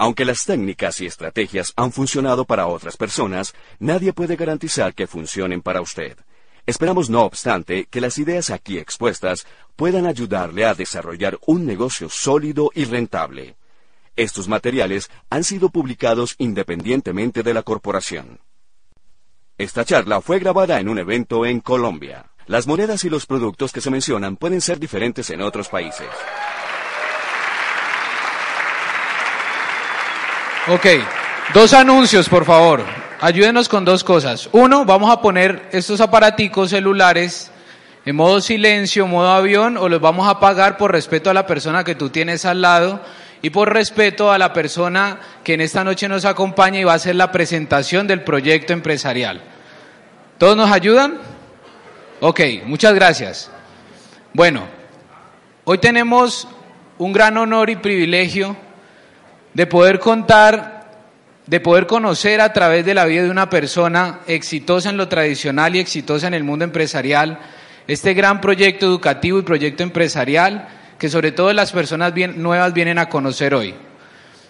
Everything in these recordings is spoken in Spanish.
Aunque las técnicas y estrategias han funcionado para otras personas, nadie puede garantizar que funcionen para usted. Esperamos, no obstante, que las ideas aquí expuestas puedan ayudarle a desarrollar un negocio sólido y rentable. Estos materiales han sido publicados independientemente de la corporación. Esta charla fue grabada en un evento en Colombia. Las monedas y los productos que se mencionan pueden ser diferentes en otros países. Ok, dos anuncios, por favor. Ayúdenos con dos cosas. Uno, vamos a poner estos aparaticos celulares en modo silencio, modo avión, o los vamos a apagar por respeto a la persona que tú tienes al lado y por respeto a la persona que en esta noche nos acompaña y va a hacer la presentación del proyecto empresarial. ¿Todos nos ayudan? Ok, muchas gracias. Bueno, hoy tenemos un gran honor y privilegio de poder contar, de poder conocer a través de la vida de una persona exitosa en lo tradicional y exitosa en el mundo empresarial, este gran proyecto educativo y proyecto empresarial que sobre todo las personas nuevas vienen a conocer hoy.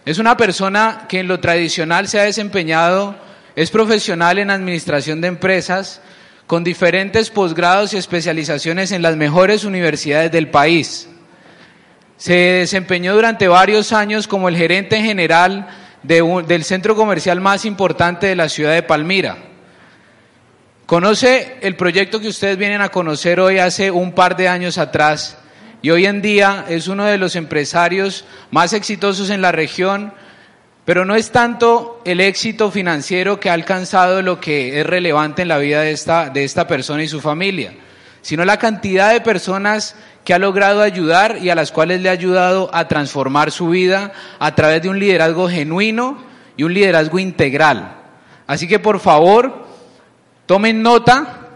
Es una persona que en lo tradicional se ha desempeñado, es profesional en administración de empresas, con diferentes posgrados y especializaciones en las mejores universidades del país. Se desempeñó durante varios años como el gerente general del centro comercial más importante de la ciudad de Palmira. Conoce el proyecto que ustedes vienen a conocer hoy hace un par de años atrás y hoy en día es uno de los empresarios más exitosos en la región, pero no es tanto el éxito financiero que ha alcanzado lo que es relevante en la vida de esta, de esta persona y su familia, sino la cantidad de personas que ha logrado ayudar y a las cuales le ha ayudado a transformar su vida a través de un liderazgo genuino y un liderazgo integral. Así que por favor, tomen nota,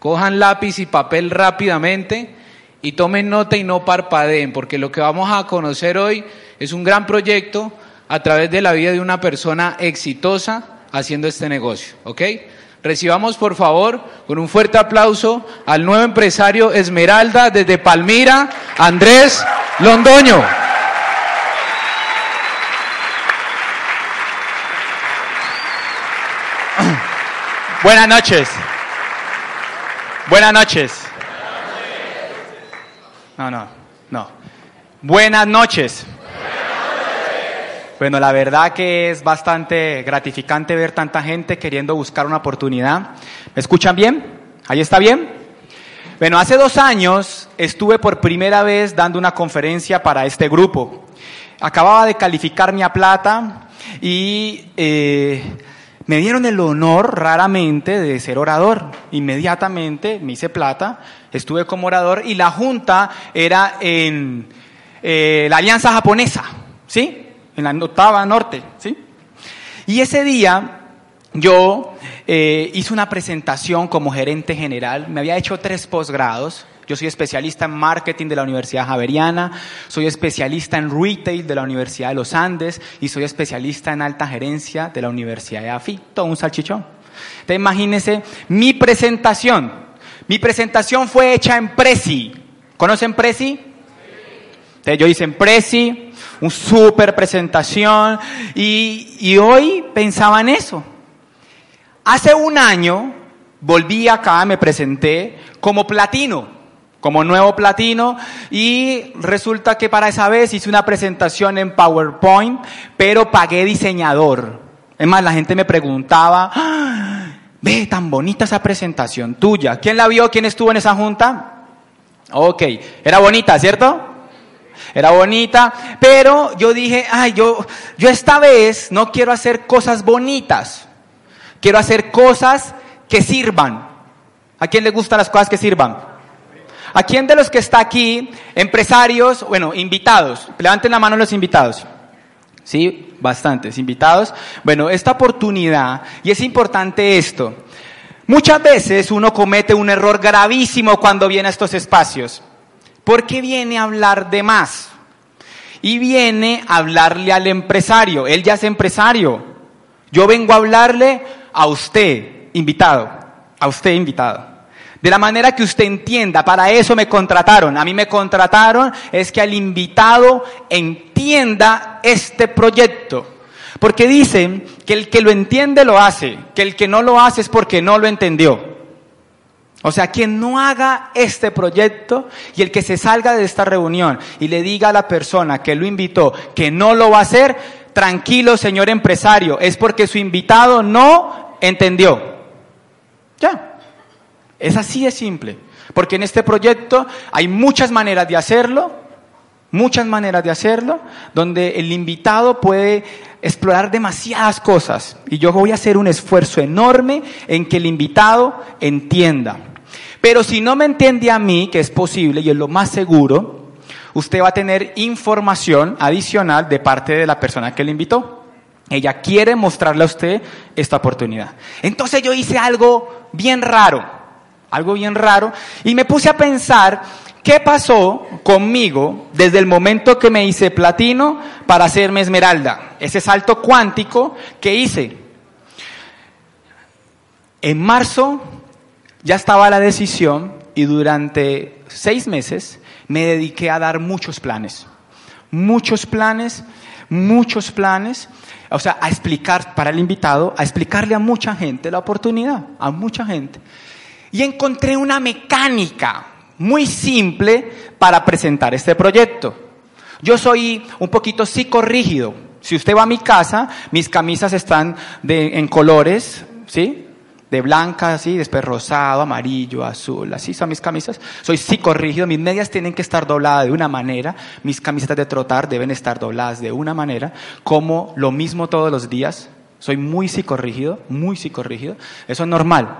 cojan lápiz y papel rápidamente y tomen nota y no parpadeen, porque lo que vamos a conocer hoy es un gran proyecto a través de la vida de una persona exitosa haciendo este negocio, ¿ok? Recibamos por favor con un fuerte aplauso al nuevo empresario Esmeralda desde Palmira, Andrés Londoño. Buenas noches. Buenas noches. No, no, no. Buenas noches. Bueno, la verdad que es bastante gratificante ver tanta gente queriendo buscar una oportunidad. ¿Me escuchan bien? ¿Ahí está bien? Bueno, hace dos años estuve por primera vez dando una conferencia para este grupo. Acababa de calificar mi a plata y eh, me dieron el honor raramente de ser orador. Inmediatamente me hice plata, estuve como orador y la junta era en eh, la Alianza Japonesa, ¿sí? En la octava norte, ¿sí? Y ese día yo eh, hice una presentación como gerente general, me había hecho tres posgrados, yo soy especialista en marketing de la Universidad Javeriana, soy especialista en retail de la Universidad de los Andes y soy especialista en alta gerencia de la Universidad de AFI. Todo un salchichón. Entonces imagínense mi presentación. Mi presentación fue hecha en Prezi. ¿Conocen Prezi? Entonces yo hice en Prezi, un super presentación y, y hoy pensaba en eso. Hace un año volví acá, me presenté como platino como nuevo platino y resulta que para esa vez hice una presentación en PowerPoint, pero pagué diseñador. Es más, la gente me preguntaba, ¡Ah! ve tan bonita esa presentación tuya. ¿Quién la vio? ¿Quién estuvo en esa junta? Ok, era bonita, ¿cierto? Era bonita, pero yo dije, ay, yo, yo esta vez no quiero hacer cosas bonitas, quiero hacer cosas que sirvan. ¿A quién le gustan las cosas que sirvan? ¿A quién de los que está aquí, empresarios, bueno, invitados? Levanten la mano los invitados. Sí, bastantes invitados. Bueno, esta oportunidad, y es importante esto, muchas veces uno comete un error gravísimo cuando viene a estos espacios, porque viene a hablar de más. Y viene a hablarle al empresario, él ya es empresario. Yo vengo a hablarle a usted, invitado, a usted invitado. De la manera que usted entienda, para eso me contrataron. A mí me contrataron es que al invitado entienda este proyecto. Porque dicen que el que lo entiende lo hace, que el que no lo hace es porque no lo entendió. O sea, quien no haga este proyecto y el que se salga de esta reunión y le diga a la persona que lo invitó que no lo va a hacer, tranquilo señor empresario, es porque su invitado no entendió. Ya. Es así de simple. Porque en este proyecto hay muchas maneras de hacerlo, muchas maneras de hacerlo, donde el invitado puede explorar demasiadas cosas. Y yo voy a hacer un esfuerzo enorme en que el invitado entienda. Pero si no me entiende a mí, que es posible y es lo más seguro, usted va a tener información adicional de parte de la persona que le invitó. Ella quiere mostrarle a usted esta oportunidad. Entonces yo hice algo bien raro, algo bien raro, y me puse a pensar qué pasó conmigo desde el momento que me hice platino para hacerme esmeralda, ese salto cuántico que hice. En marzo ya estaba la decisión y durante seis meses me dediqué a dar muchos planes. Muchos planes, muchos planes. O sea, a explicar para el invitado, a explicarle a mucha gente la oportunidad, a mucha gente. Y encontré una mecánica muy simple para presentar este proyecto. Yo soy un poquito psicorrígido. Si usted va a mi casa, mis camisas están en colores, ¿sí? De blanca, así, después rosado, amarillo, azul, así son mis camisas. Soy psicorrígido, mis medias tienen que estar dobladas de una manera, mis camisetas de trotar deben estar dobladas de una manera, como lo mismo todos los días. Soy muy psicorrígido, muy psicorrígido. Eso es normal.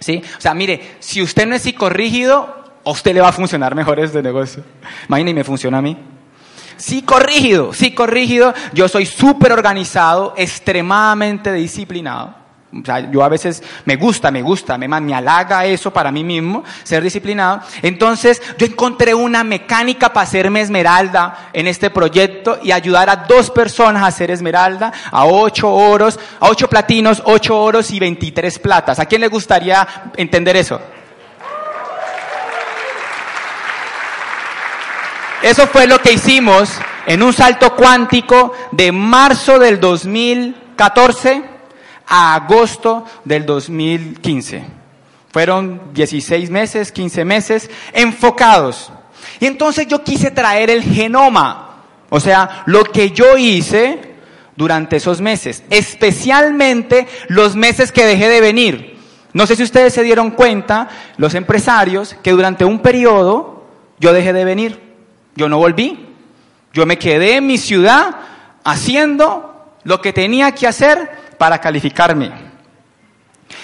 ¿Sí? O sea, mire, si usted no es psicorrígido, a usted le va a funcionar mejor este negocio. Imagínate, me funciona a mí. Psicorrígido, psicorrígido. Yo soy súper organizado, extremadamente disciplinado. O sea, yo a veces me gusta, me gusta, me, me halaga eso para mí mismo, ser disciplinado. Entonces, yo encontré una mecánica para hacerme esmeralda en este proyecto y ayudar a dos personas a hacer esmeralda, a ocho oros, a ocho platinos, ocho oros y veintitrés platas. ¿A quién le gustaría entender eso? Eso fue lo que hicimos en un salto cuántico de marzo del 2014 a agosto del 2015. Fueron 16 meses, 15 meses enfocados. Y entonces yo quise traer el genoma, o sea, lo que yo hice durante esos meses, especialmente los meses que dejé de venir. No sé si ustedes se dieron cuenta, los empresarios, que durante un periodo yo dejé de venir, yo no volví, yo me quedé en mi ciudad haciendo lo que tenía que hacer para calificarme.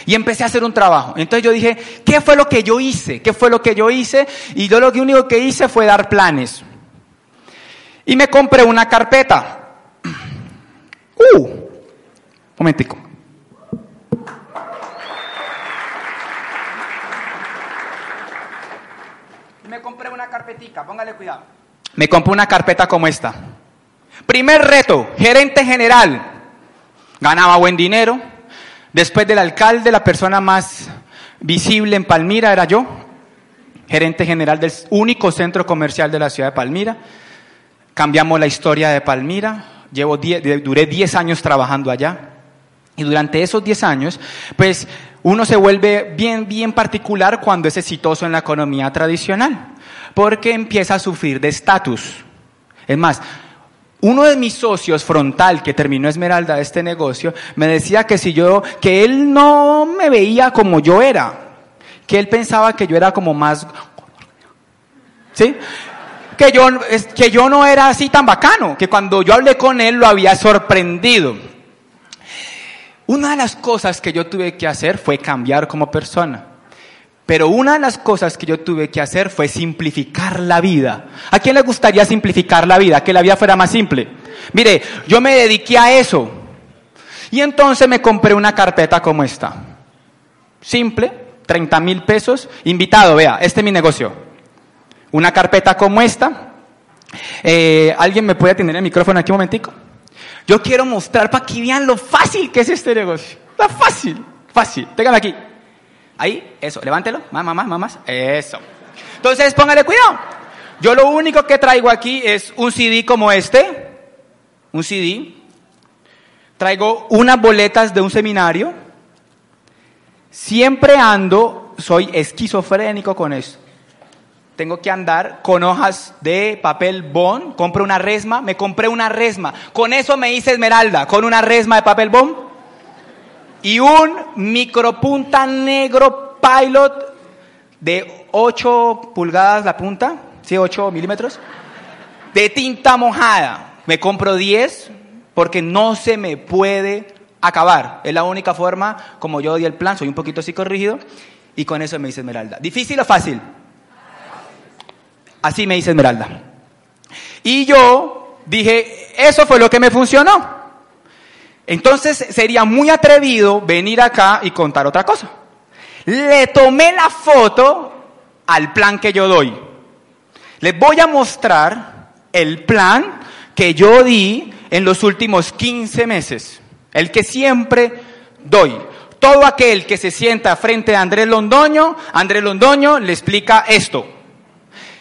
Y empecé a hacer un trabajo. Entonces yo dije, ¿qué fue lo que yo hice? ¿Qué fue lo que yo hice? Y yo lo único que hice fue dar planes. Y me compré una carpeta. Uh, momentico. Me compré una carpetica, póngale cuidado. Me compré una carpeta como esta. Primer reto, gerente general ganaba buen dinero. Después del alcalde, la persona más visible en Palmira era yo, gerente general del único centro comercial de la ciudad de Palmira. Cambiamos la historia de Palmira. Llevo duré 10 años trabajando allá. Y durante esos 10 años, pues uno se vuelve bien, bien particular cuando es exitoso en la economía tradicional, porque empieza a sufrir de estatus. Es más, uno de mis socios frontal que terminó Esmeralda este negocio me decía que si yo, que él no me veía como yo era, que él pensaba que yo era como más, ¿sí? Que yo, que yo no era así tan bacano, que cuando yo hablé con él lo había sorprendido. Una de las cosas que yo tuve que hacer fue cambiar como persona. Pero una de las cosas que yo tuve que hacer fue simplificar la vida. ¿A quién le gustaría simplificar la vida? Que la vida fuera más simple. Mire, yo me dediqué a eso. Y entonces me compré una carpeta como esta. Simple, 30 mil pesos. Invitado, vea, este es mi negocio. Una carpeta como esta. Eh, ¿Alguien me puede tener el micrófono aquí un momentico? Yo quiero mostrar para que vean lo fácil que es este negocio. Está fácil, fácil. Téngame aquí. Ahí, eso, levántelo, más, más, más, más, eso. Entonces, póngale cuidado. Yo lo único que traigo aquí es un CD como este, un CD. Traigo unas boletas de un seminario. Siempre ando, soy esquizofrénico con eso. Tengo que andar con hojas de papel bond. Compro una resma, me compré una resma. Con eso me hice esmeralda, con una resma de papel bond. Y un micropunta negro pilot de 8 pulgadas la punta, sí, 8 milímetros, de tinta mojada. Me compro 10 porque no se me puede acabar. Es la única forma como yo di el plan, soy un poquito psicorrígido y con eso me hice esmeralda. ¿Difícil o fácil? Así me dice Esmeralda. Y yo dije, eso fue lo que me funcionó. Entonces sería muy atrevido venir acá y contar otra cosa. Le tomé la foto al plan que yo doy. Les voy a mostrar el plan que yo di en los últimos 15 meses. El que siempre doy. Todo aquel que se sienta frente a Andrés Londoño, Andrés Londoño le explica esto.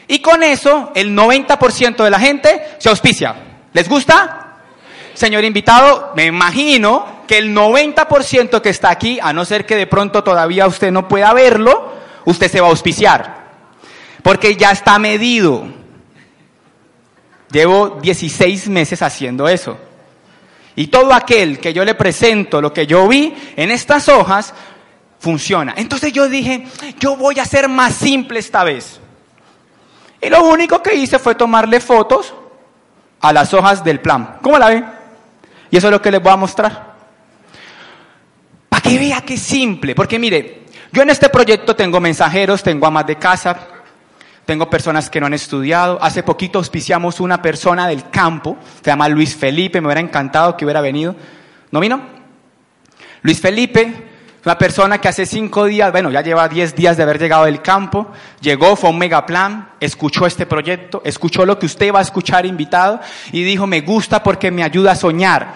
Y con eso el 90% de la gente se auspicia. ¿Les gusta? Señor invitado, me imagino que el 90% que está aquí, a no ser que de pronto todavía usted no pueda verlo, usted se va a auspiciar. Porque ya está medido. Llevo 16 meses haciendo eso. Y todo aquel que yo le presento, lo que yo vi en estas hojas, funciona. Entonces yo dije, yo voy a ser más simple esta vez. Y lo único que hice fue tomarle fotos a las hojas del plan. ¿Cómo la ven? Y eso es lo que les voy a mostrar. Para que vea que es simple. Porque mire, yo en este proyecto tengo mensajeros, tengo amas de casa, tengo personas que no han estudiado. Hace poquito auspiciamos una persona del campo, se llama Luis Felipe, me hubiera encantado que hubiera venido. ¿No vino? Luis Felipe una persona que hace cinco días, bueno, ya lleva diez días de haber llegado del campo, llegó, fue un megaplan, escuchó este proyecto, escuchó lo que usted va a escuchar invitado y dijo, me gusta porque me ayuda a soñar.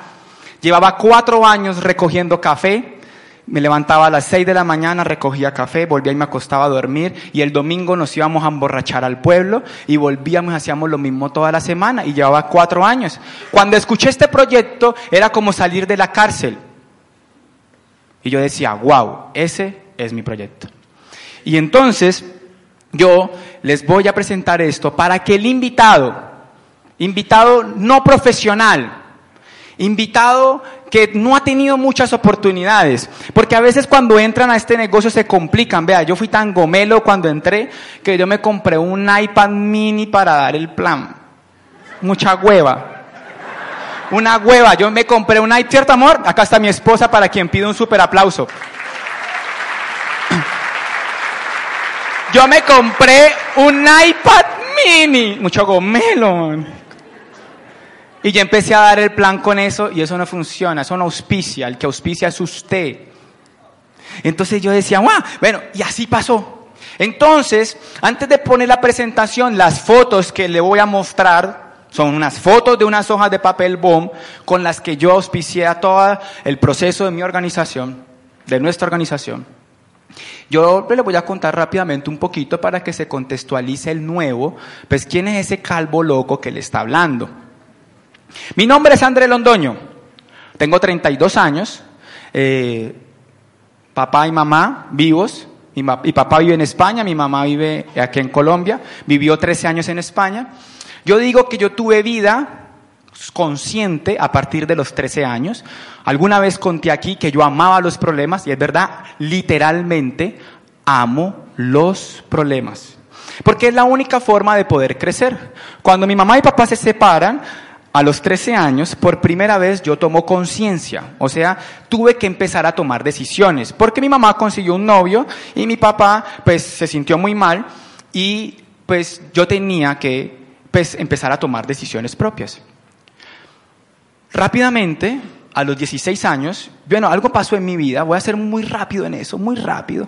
Llevaba cuatro años recogiendo café, me levantaba a las seis de la mañana, recogía café, volvía y me acostaba a dormir y el domingo nos íbamos a emborrachar al pueblo y volvíamos y hacíamos lo mismo toda la semana y llevaba cuatro años. Cuando escuché este proyecto era como salir de la cárcel. Y yo decía, wow, ese es mi proyecto. Y entonces yo les voy a presentar esto para que el invitado, invitado no profesional, invitado que no ha tenido muchas oportunidades, porque a veces cuando entran a este negocio se complican. Vea, yo fui tan gomelo cuando entré que yo me compré un iPad mini para dar el plan. Mucha hueva una hueva. Yo me compré un iPad, ¿cierto amor? Acá está mi esposa para quien pide un super aplauso. Yo me compré un iPad mini, mucho gomelo. Y ya empecé a dar el plan con eso y eso no funciona, eso no auspicia, el que auspicia es usted. Entonces yo decía, bueno, y así pasó. Entonces, antes de poner la presentación, las fotos que le voy a mostrar, son unas fotos de unas hojas de papel BOM con las que yo auspicié a todo el proceso de mi organización, de nuestra organización. Yo le voy a contar rápidamente un poquito para que se contextualice el nuevo, pues quién es ese calvo loco que le está hablando. Mi nombre es André Londoño, tengo 32 años, eh, papá y mamá vivos, mi, papá vive en España, mi mamá vive aquí en Colombia, vivió 13 años en España. Yo digo que yo tuve vida consciente a partir de los 13 años. Alguna vez conté aquí que yo amaba los problemas y es verdad, literalmente amo los problemas. Porque es la única forma de poder crecer. Cuando mi mamá y papá se separan, a los 13 años, por primera vez yo tomo conciencia, o sea, tuve que empezar a tomar decisiones, porque mi mamá consiguió un novio y mi papá pues se sintió muy mal y pues yo tenía que pues, empezar a tomar decisiones propias. Rápidamente, a los 16 años, bueno, algo pasó en mi vida, voy a ser muy rápido en eso, muy rápido.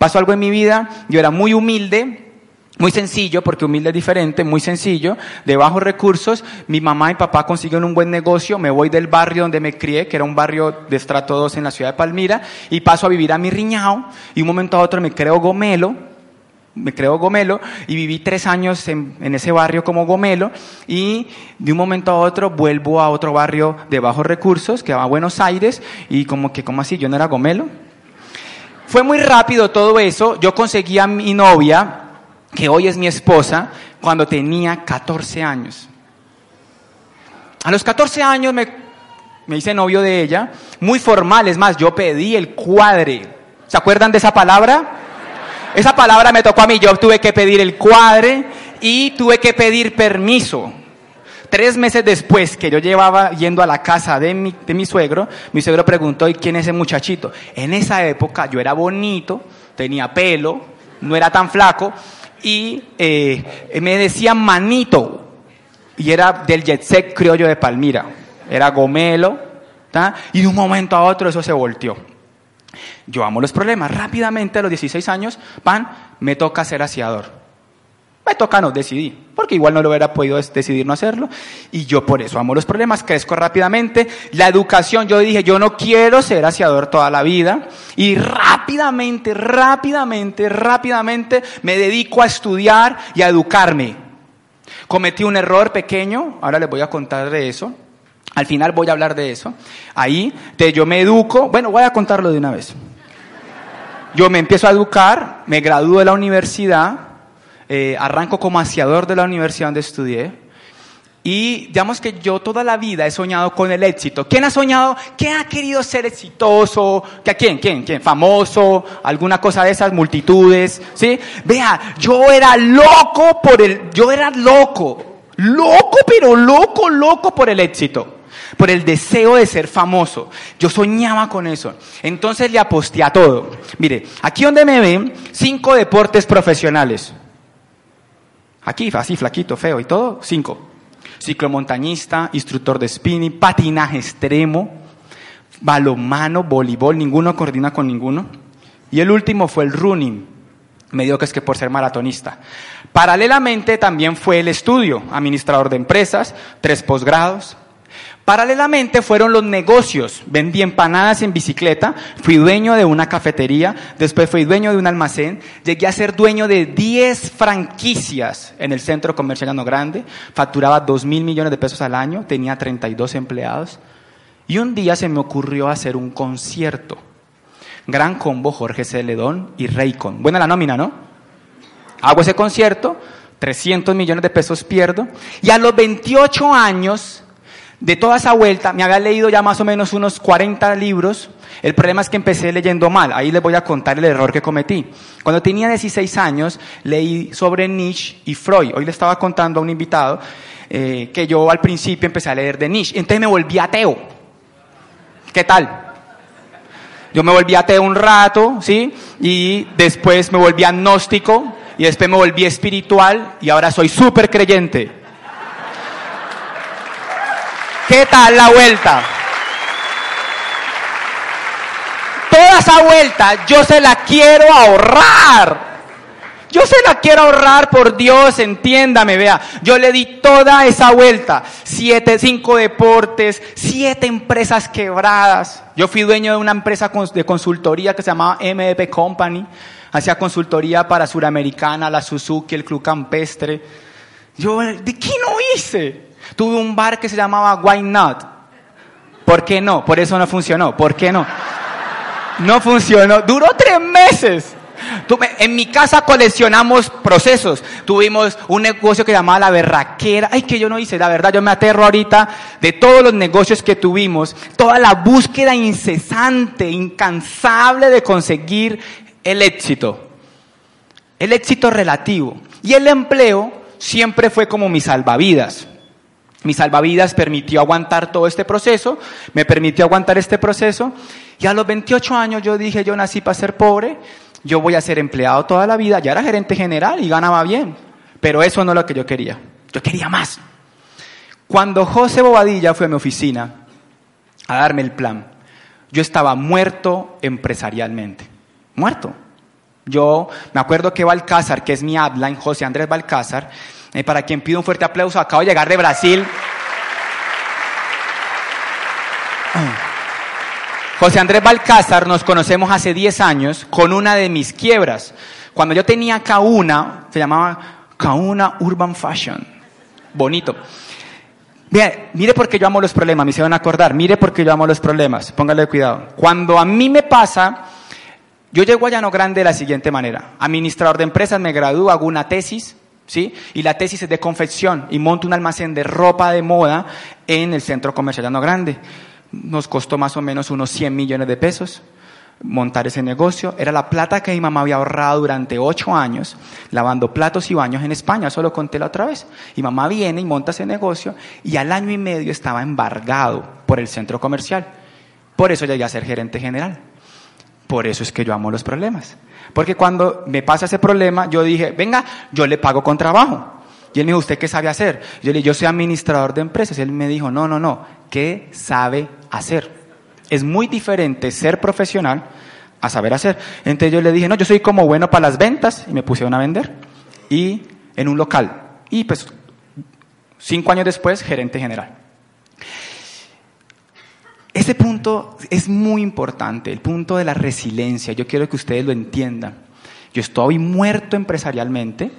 Pasó algo en mi vida, yo era muy humilde, Muy sencillo, porque humilde es diferente, muy sencillo, de bajos recursos. Mi mamá y papá consiguieron un buen negocio. Me voy del barrio donde me crié, que era un barrio de estrato 2 en la ciudad de Palmira, y paso a vivir a mi riñao. Y un momento a otro me creo gomelo, me creo gomelo, y viví tres años en, ese barrio como gomelo. Y de un momento a otro vuelvo a otro barrio de bajos recursos, que va a Buenos Aires, y como que, ¿cómo así? Yo no era gomelo. Fue muy rápido todo eso. Yo conseguí a mi novia que hoy es mi esposa, cuando tenía 14 años. A los 14 años me, me hice novio de ella, muy formal, es más, yo pedí el cuadre. ¿Se acuerdan de esa palabra? Esa palabra me tocó a mí, yo tuve que pedir el cuadre y tuve que pedir permiso. Tres meses después que yo llevaba yendo a la casa de mi, de mi suegro, mi suegro preguntó, ¿y quién es ese muchachito? En esa época yo era bonito, tenía pelo, no era tan flaco, y eh, me decían manito, y era del jet criollo de Palmira, era gomelo, y de un momento a otro eso se volteó. Yo amo los problemas, rápidamente a los 16 años, pan, me toca ser aseador. Me toca no, decidí, porque igual no lo hubiera podido decidir no hacerlo. Y yo por eso amo los problemas, crezco rápidamente. La educación, yo dije, yo no quiero ser aseador toda la vida. Y rápidamente, rápidamente, rápidamente me dedico a estudiar y a educarme. Cometí un error pequeño, ahora les voy a contar de eso. Al final voy a hablar de eso. Ahí, te, yo me educo, bueno, voy a contarlo de una vez. Yo me empiezo a educar, me gradúo de la universidad, eh, arranco como aseador de la universidad donde estudié. Y digamos que yo toda la vida he soñado con el éxito. ¿Quién ha soñado? ¿Quién ha querido ser exitoso? ¿A quién? ¿Quién? ¿Quién? ¿Famoso? ¿Alguna cosa de esas? ¿Multitudes? ¿Sí? Vea, yo era loco por el, yo era loco. Loco, pero loco, loco por el éxito. Por el deseo de ser famoso. Yo soñaba con eso. Entonces le aposté a todo. Mire, aquí donde me ven, cinco deportes profesionales. Aquí, así, flaquito, feo y todo, cinco. Ciclomontañista, instructor de spinning, patinaje extremo, balomano, voleibol, ninguno coordina con ninguno. Y el último fue el running, medio que es que por ser maratonista. Paralelamente también fue el estudio, administrador de empresas, tres posgrados, Paralelamente fueron los negocios. Vendí empanadas en bicicleta, fui dueño de una cafetería, después fui dueño de un almacén, llegué a ser dueño de 10 franquicias en el centro comercial Grande, facturaba 2 mil millones de pesos al año, tenía 32 empleados. Y un día se me ocurrió hacer un concierto. Gran combo Jorge Celedón y Raycon. Buena la nómina, ¿no? Hago ese concierto, 300 millones de pesos pierdo, y a los 28 años de toda esa vuelta, me había leído ya más o menos unos 40 libros. El problema es que empecé leyendo mal. Ahí les voy a contar el error que cometí. Cuando tenía 16 años, leí sobre Nietzsche y Freud. Hoy le estaba contando a un invitado eh, que yo al principio empecé a leer de Nietzsche. Entonces me volví ateo. ¿Qué tal? Yo me volví ateo un rato, ¿sí? Y después me volví agnóstico. Y después me volví espiritual. Y ahora soy súper creyente. ¿Qué tal la vuelta? Toda esa vuelta yo se la quiero ahorrar. Yo se la quiero ahorrar por Dios, entiéndame, vea. Yo le di toda esa vuelta. Siete, cinco deportes, siete empresas quebradas. Yo fui dueño de una empresa de consultoría que se llamaba MDP Company. Hacía consultoría para Suramericana, la Suzuki, el Club Campestre. Yo, ¿de qué no hice? Tuve un bar que se llamaba Why Not. ¿Por qué no? Por eso no funcionó. ¿Por qué no? No funcionó. Duró tres meses. En mi casa coleccionamos procesos. Tuvimos un negocio que llamaba La Berraquera. Ay, que yo no hice. La verdad, yo me aterro ahorita de todos los negocios que tuvimos. Toda la búsqueda incesante, incansable de conseguir el éxito. El éxito relativo. Y el empleo siempre fue como mi salvavidas. Mi salvavidas permitió aguantar todo este proceso, me permitió aguantar este proceso y a los 28 años yo dije, yo nací para ser pobre, yo voy a ser empleado toda la vida, ya era gerente general y ganaba bien, pero eso no es lo que yo quería, yo quería más. Cuando José Bobadilla fue a mi oficina a darme el plan, yo estaba muerto empresarialmente, muerto. Yo me acuerdo que Balcázar, que es mi upline, José Andrés Balcázar, eh, para quien pido un fuerte aplauso, acabo de llegar de Brasil. José Andrés Balcázar nos conocemos hace 10 años con una de mis quiebras. Cuando yo tenía Kauna, se llamaba Kauna Urban Fashion. Bonito. Mire, mire por qué yo amo los problemas, me hicieron acordar, mire por qué yo amo los problemas, póngale cuidado. Cuando a mí me pasa, yo llego a Llano Grande de la siguiente manera. Administrador de empresas, me gradúo, hago una tesis, ¿sí? Y la tesis es de confección y monto un almacén de ropa de moda en el centro comercial Llano Grande. Nos costó más o menos unos 100 millones de pesos montar ese negocio. Era la plata que mi mamá había ahorrado durante ocho años lavando platos y baños en España, eso lo conté la otra vez. Y mamá viene y monta ese negocio y al año y medio estaba embargado por el centro comercial. Por eso llegué a ser gerente general. Por eso es que yo amo los problemas. Porque cuando me pasa ese problema, yo dije, venga, yo le pago con trabajo. Y él me dijo, ¿usted qué sabe hacer? Yo le dije, yo soy administrador de empresas. Y él me dijo, no, no, no, ¿qué sabe hacer? Es muy diferente ser profesional a saber hacer. Entonces yo le dije, no, yo soy como bueno para las ventas y me pusieron a vender. Y en un local. Y pues cinco años después, gerente general. Ese punto es muy importante, el punto de la resiliencia. Yo quiero que ustedes lo entiendan. Yo estoy muerto empresarialmente,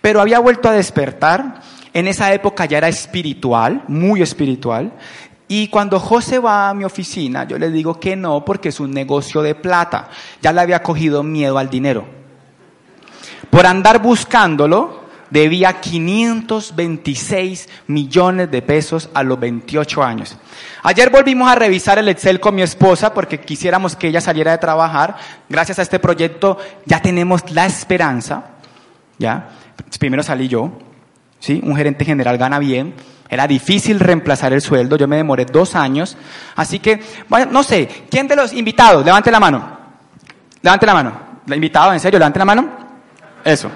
pero había vuelto a despertar. En esa época ya era espiritual, muy espiritual. Y cuando José va a mi oficina, yo le digo que no porque es un negocio de plata. Ya le había cogido miedo al dinero. Por andar buscándolo, debía 526 millones de pesos a los 28 años. Ayer volvimos a revisar el Excel con mi esposa porque quisiéramos que ella saliera de trabajar. Gracias a este proyecto ya tenemos la esperanza. ¿ya? Primero salí yo, ¿sí? Un gerente general gana bien, era difícil reemplazar el sueldo, yo me demoré dos años. Así que, bueno, no sé, ¿quién de los invitados? Levante la mano. Levante la mano. ¿La invitado, en serio? Levante la mano. Eso.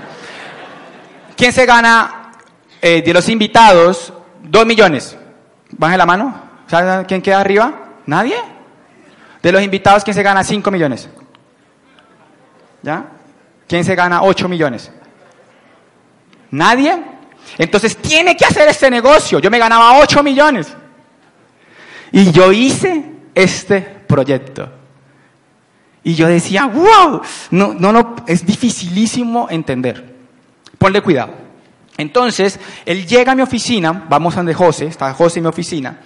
¿Quién se gana eh, de los invitados dos millones? Baje la mano. ¿Sabe quién queda arriba? ¿Nadie? De los invitados, ¿quién se gana cinco millones? ¿Ya? ¿Quién se gana ocho millones? ¿Nadie? Entonces tiene que hacer este negocio. Yo me ganaba 8 millones. Y yo hice este proyecto. Y yo decía, wow, no, no, no, es dificilísimo entender. Ponle cuidado. Entonces, él llega a mi oficina, vamos a donde José, está José en mi oficina,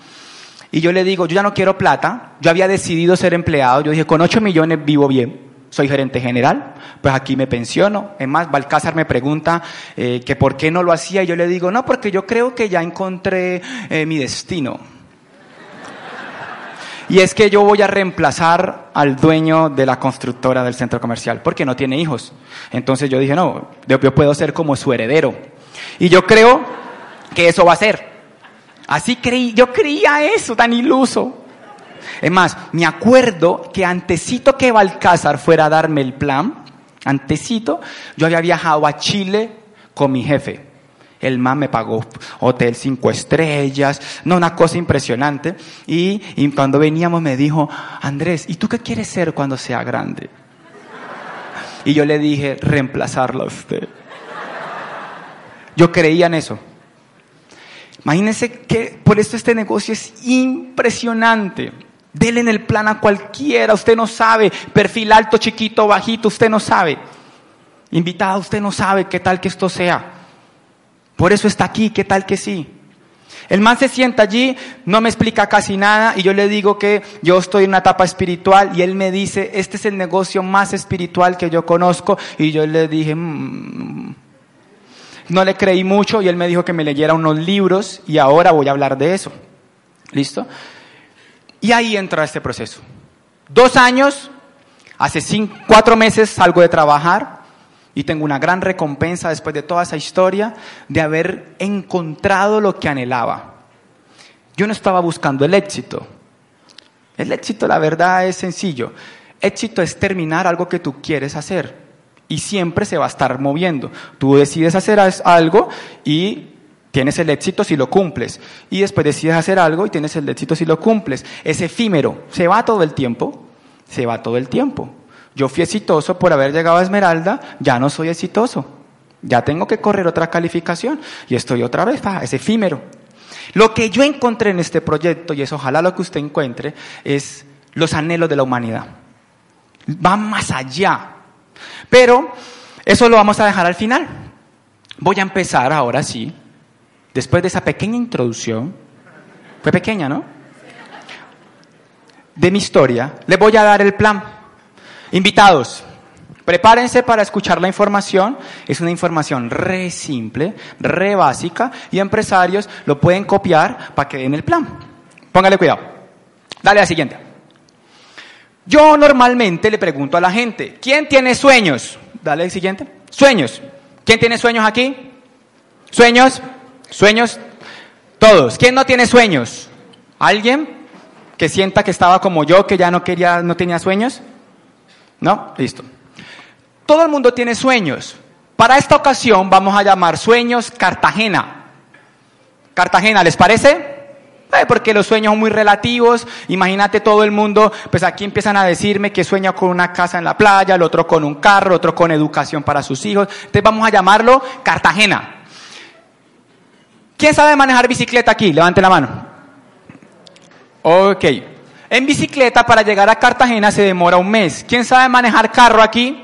y yo le digo, yo ya no quiero plata, yo había decidido ser empleado, yo dije, con 8 millones vivo bien soy gerente general, pues aquí me pensiono. Es más, Balcázar me pregunta eh, que por qué no lo hacía y yo le digo, no, porque yo creo que ya encontré eh, mi destino. Y es que yo voy a reemplazar al dueño de la constructora del centro comercial, porque no tiene hijos. Entonces yo dije, no, yo puedo ser como su heredero. Y yo creo que eso va a ser. Así creí, yo creía eso, tan iluso. Es más, me acuerdo que antecito que Balcázar fuera a darme el plan, antecito, yo había viajado a Chile con mi jefe. El man me pagó hotel cinco estrellas, no, una cosa impresionante. Y, cuando veníamos me dijo, Andrés, ¿y tú qué quieres ser cuando sea grande? Y yo le dije, reemplazarlo a usted. Yo creía en eso. Imagínense que por esto este negocio es impresionante. Dele en el plan a cualquiera, usted no sabe. Perfil alto, chiquito, bajito, usted no sabe. Invitada, usted no sabe qué tal que esto sea. Por eso está aquí, qué tal que sí. El man se sienta allí, no me explica casi nada y yo le digo que yo estoy en una etapa espiritual y él me dice, este es el negocio más espiritual que yo conozco y yo le dije, mm, no le creí mucho y él me dijo que me leyera unos libros y ahora voy a hablar de eso. ¿Listo? Y ahí entra este proceso. Dos años, hace cinco, cuatro meses salgo de trabajar y tengo una gran recompensa después de toda esa historia de haber encontrado lo que anhelaba. Yo no estaba buscando el éxito. El éxito, la verdad, es sencillo. Éxito es terminar algo que tú quieres hacer y siempre se va a estar moviendo. Tú decides hacer algo y Tienes el éxito si lo cumples. Y después decides hacer algo y tienes el éxito si lo cumples. Es efímero. Se va todo el tiempo. Se va todo el tiempo. Yo fui exitoso por haber llegado a Esmeralda, ya no soy exitoso. Ya tengo que correr otra calificación y estoy otra vez, es efímero. Lo que yo encontré en este proyecto, y es ojalá lo que usted encuentre, es los anhelos de la humanidad. Va más allá. Pero eso lo vamos a dejar al final. Voy a empezar ahora sí, después de esa pequeña introducción. Fue pequeña, ¿no? De mi historia, le voy a dar el plan. Invitados, prepárense para escuchar la información. Es una información re simple, re básica, y empresarios lo pueden copiar para que den el plan. Póngale cuidado. Dale a la siguiente. Yo normalmente le pregunto a la gente, ¿quién tiene sueños? Dale al siguiente. Sueños. ¿Quién tiene sueños aquí? ¿Sueños? ¿Sueños? Todos. ¿Quién no tiene sueños? ¿Alguien que sienta que estaba como yo, que ya no quería, no tenía sueños? ¿No? Listo. Todo el mundo tiene sueños. Para esta ocasión vamos a llamar sueños Cartagena. Cartagena, ¿les parece? Eh, porque los sueños son muy relativos. Imagínate todo el mundo, pues aquí empiezan a decirme que sueña con una casa en la playa, el otro con un carro, otro con educación para sus hijos. Entonces vamos a llamarlo Cartagena. ¿Quién sabe manejar bicicleta aquí? Levante la mano. Ok. En bicicleta para llegar a Cartagena se demora un mes. ¿Quién sabe manejar carro aquí?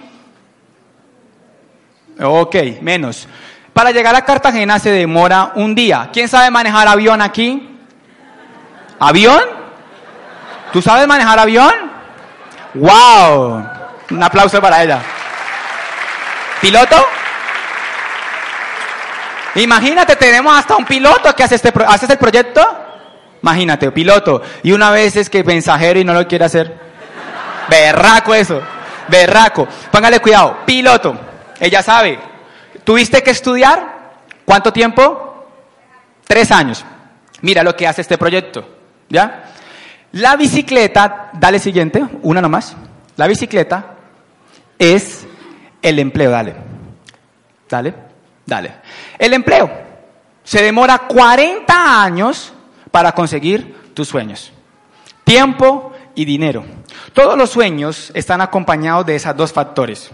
Ok, menos. Para llegar a Cartagena se demora un día. ¿Quién sabe manejar avión aquí? ¿Avión? ¿Tú sabes manejar avión? ¡Wow! Un aplauso para ella. ¿Piloto? Imagínate, tenemos hasta un piloto que hace este ¿Haces el proyecto? Imagínate, piloto. Y una vez es que mensajero y no lo quiere hacer. Berraco eso. Berraco. Póngale cuidado. Piloto. Ella sabe. ¿Tuviste que estudiar? ¿Cuánto tiempo? Tres años. Mira lo que hace este proyecto. ¿Ya? La bicicleta, dale siguiente, una nomás. La bicicleta es el empleo, dale. Dale, dale. El empleo se demora 40 años para conseguir tus sueños. Tiempo y dinero. Todos los sueños están acompañados de esos dos factores.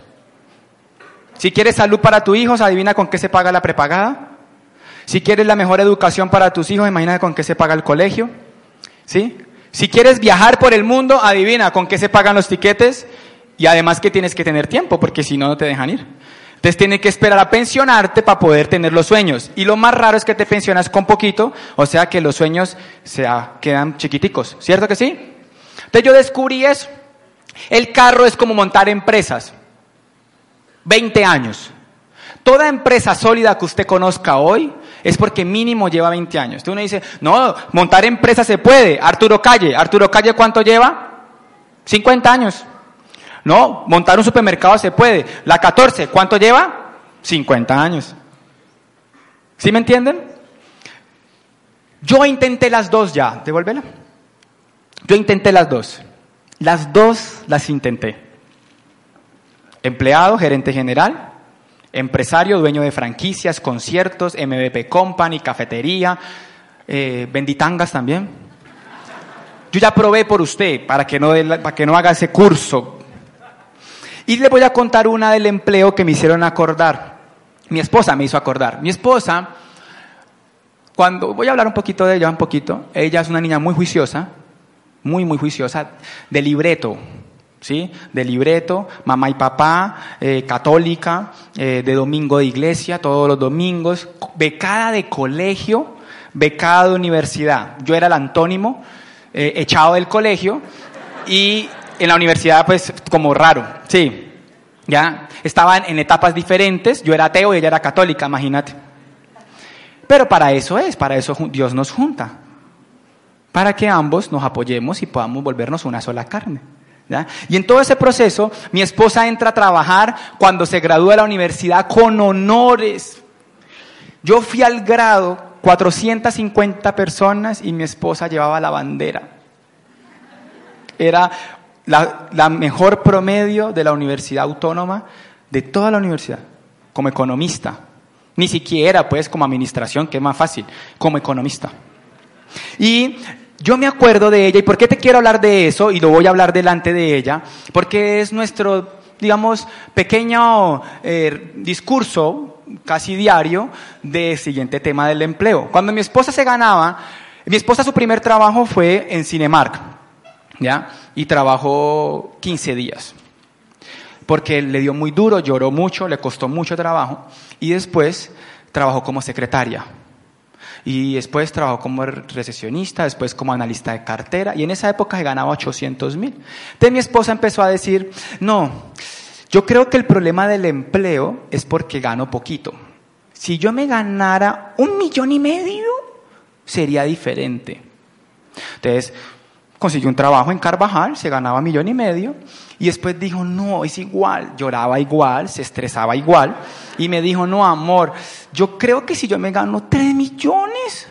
Si quieres salud para tus hijos, adivina con qué se paga la prepagada. Si quieres la mejor educación para tus hijos, imagina con qué se paga el colegio. ¿Sí? Si quieres viajar por el mundo, adivina con qué se pagan los tiquetes y además que tienes que tener tiempo porque si no, no te dejan ir. Entonces tienes que esperar a pensionarte para poder tener los sueños. Y lo más raro es que te pensionas con poquito, o sea que los sueños se quedan chiquiticos. ¿Cierto que sí? Entonces yo descubrí eso. El carro es como montar empresas. 20 años. Toda empresa sólida que usted conozca hoy es porque mínimo lleva 20 años. Entonces uno dice, no, montar empresa se puede. Arturo Calle, Arturo Calle, ¿cuánto lleva? 50 años. No, montar un supermercado se puede. La 14, ¿cuánto lleva? 50 años. ¿Sí me entienden? Yo intenté las dos ya. Devuélvela. Yo intenté las dos. Las dos las intenté. Empleado, gerente general, Empresario, dueño de franquicias, conciertos, MVP Company, cafetería, eh, benditangas también. Yo ya probé por usted para que, no para que no haga ese curso. Y le voy a contar una del empleo que me hicieron acordar. Mi esposa me hizo acordar. Mi esposa, cuando voy a hablar un poquito de ella, un poquito, ella es una niña muy juiciosa, muy, muy juiciosa, de libreto. ¿sí? De libreto, mamá y papá, eh, católica, eh, de domingo de iglesia, todos los domingos, becada de colegio, becada de universidad. Yo era el antónimo, eh, echado del colegio, y en la universidad, pues, como raro, sí. Ya, estaban en etapas diferentes, yo era ateo y ella era católica, imagínate. Pero para eso es, para eso Dios nos junta, para que ambos nos apoyemos y podamos volvernos una sola carne. Y en todo ese proceso, mi esposa entra a trabajar cuando se gradúa de la universidad con honores. Yo fui al grado, 450 personas y mi esposa llevaba la bandera. Era la, mejor promedio de la universidad autónoma, de toda la universidad, como economista. Ni siquiera, pues, como administración, que es más fácil, como economista. Y yo me acuerdo de ella, ¿y por qué te quiero hablar de eso? Y lo voy a hablar delante de ella, porque es nuestro, digamos, pequeño eh, discurso casi diario del siguiente tema del empleo. Cuando mi esposa se ganaba, mi esposa su primer trabajo fue en Cinemark, ¿ya? Y trabajó 15 días, porque le dio muy duro, lloró mucho, le costó mucho trabajo, y después trabajó como secretaria y después trabajó como recesionista, después como analista de cartera, y en esa época se ganaba 800 mil. Entonces mi esposa empezó a decir, no, yo creo que el problema del empleo es porque gano poquito. Si yo me ganara un millón y medio, sería diferente. Entonces, consiguió un trabajo en Carvajal, se ganaba millón y medio, y después dijo, no, es igual, lloraba igual, se estresaba igual, y me dijo, no, amor, yo creo que si yo me gano tres millones,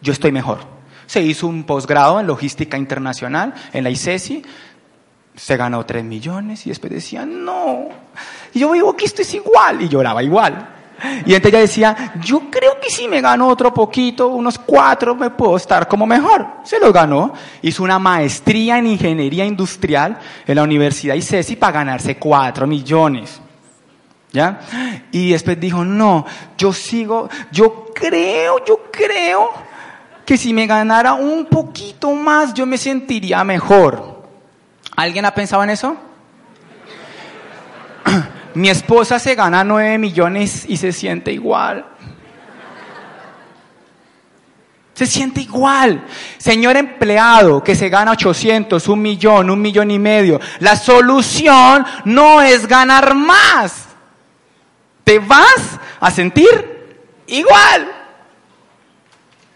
yo estoy mejor. Se hizo un posgrado en logística internacional en la ICESI, se ganó tres millones y después decía, no, yo vivo que esto es igual, y lloraba igual. Y entonces ella decía, yo creo que si me gano otro poquito, unos cuatro, me puedo estar como mejor. Se lo ganó. Hizo una maestría en ingeniería industrial en la Universidad ICESI para ganarse cuatro millones. ¿Ya? Y después dijo, no, yo sigo, yo creo, yo creo que si me ganara un poquito más, yo me sentiría mejor. ¿Alguien ha pensado en eso? Mi esposa se gana 9 millones y se siente igual. Se siente igual. Señor empleado que se gana 800, un millón, un millón y medio. La solución no es ganar más. Te vas a sentir igual.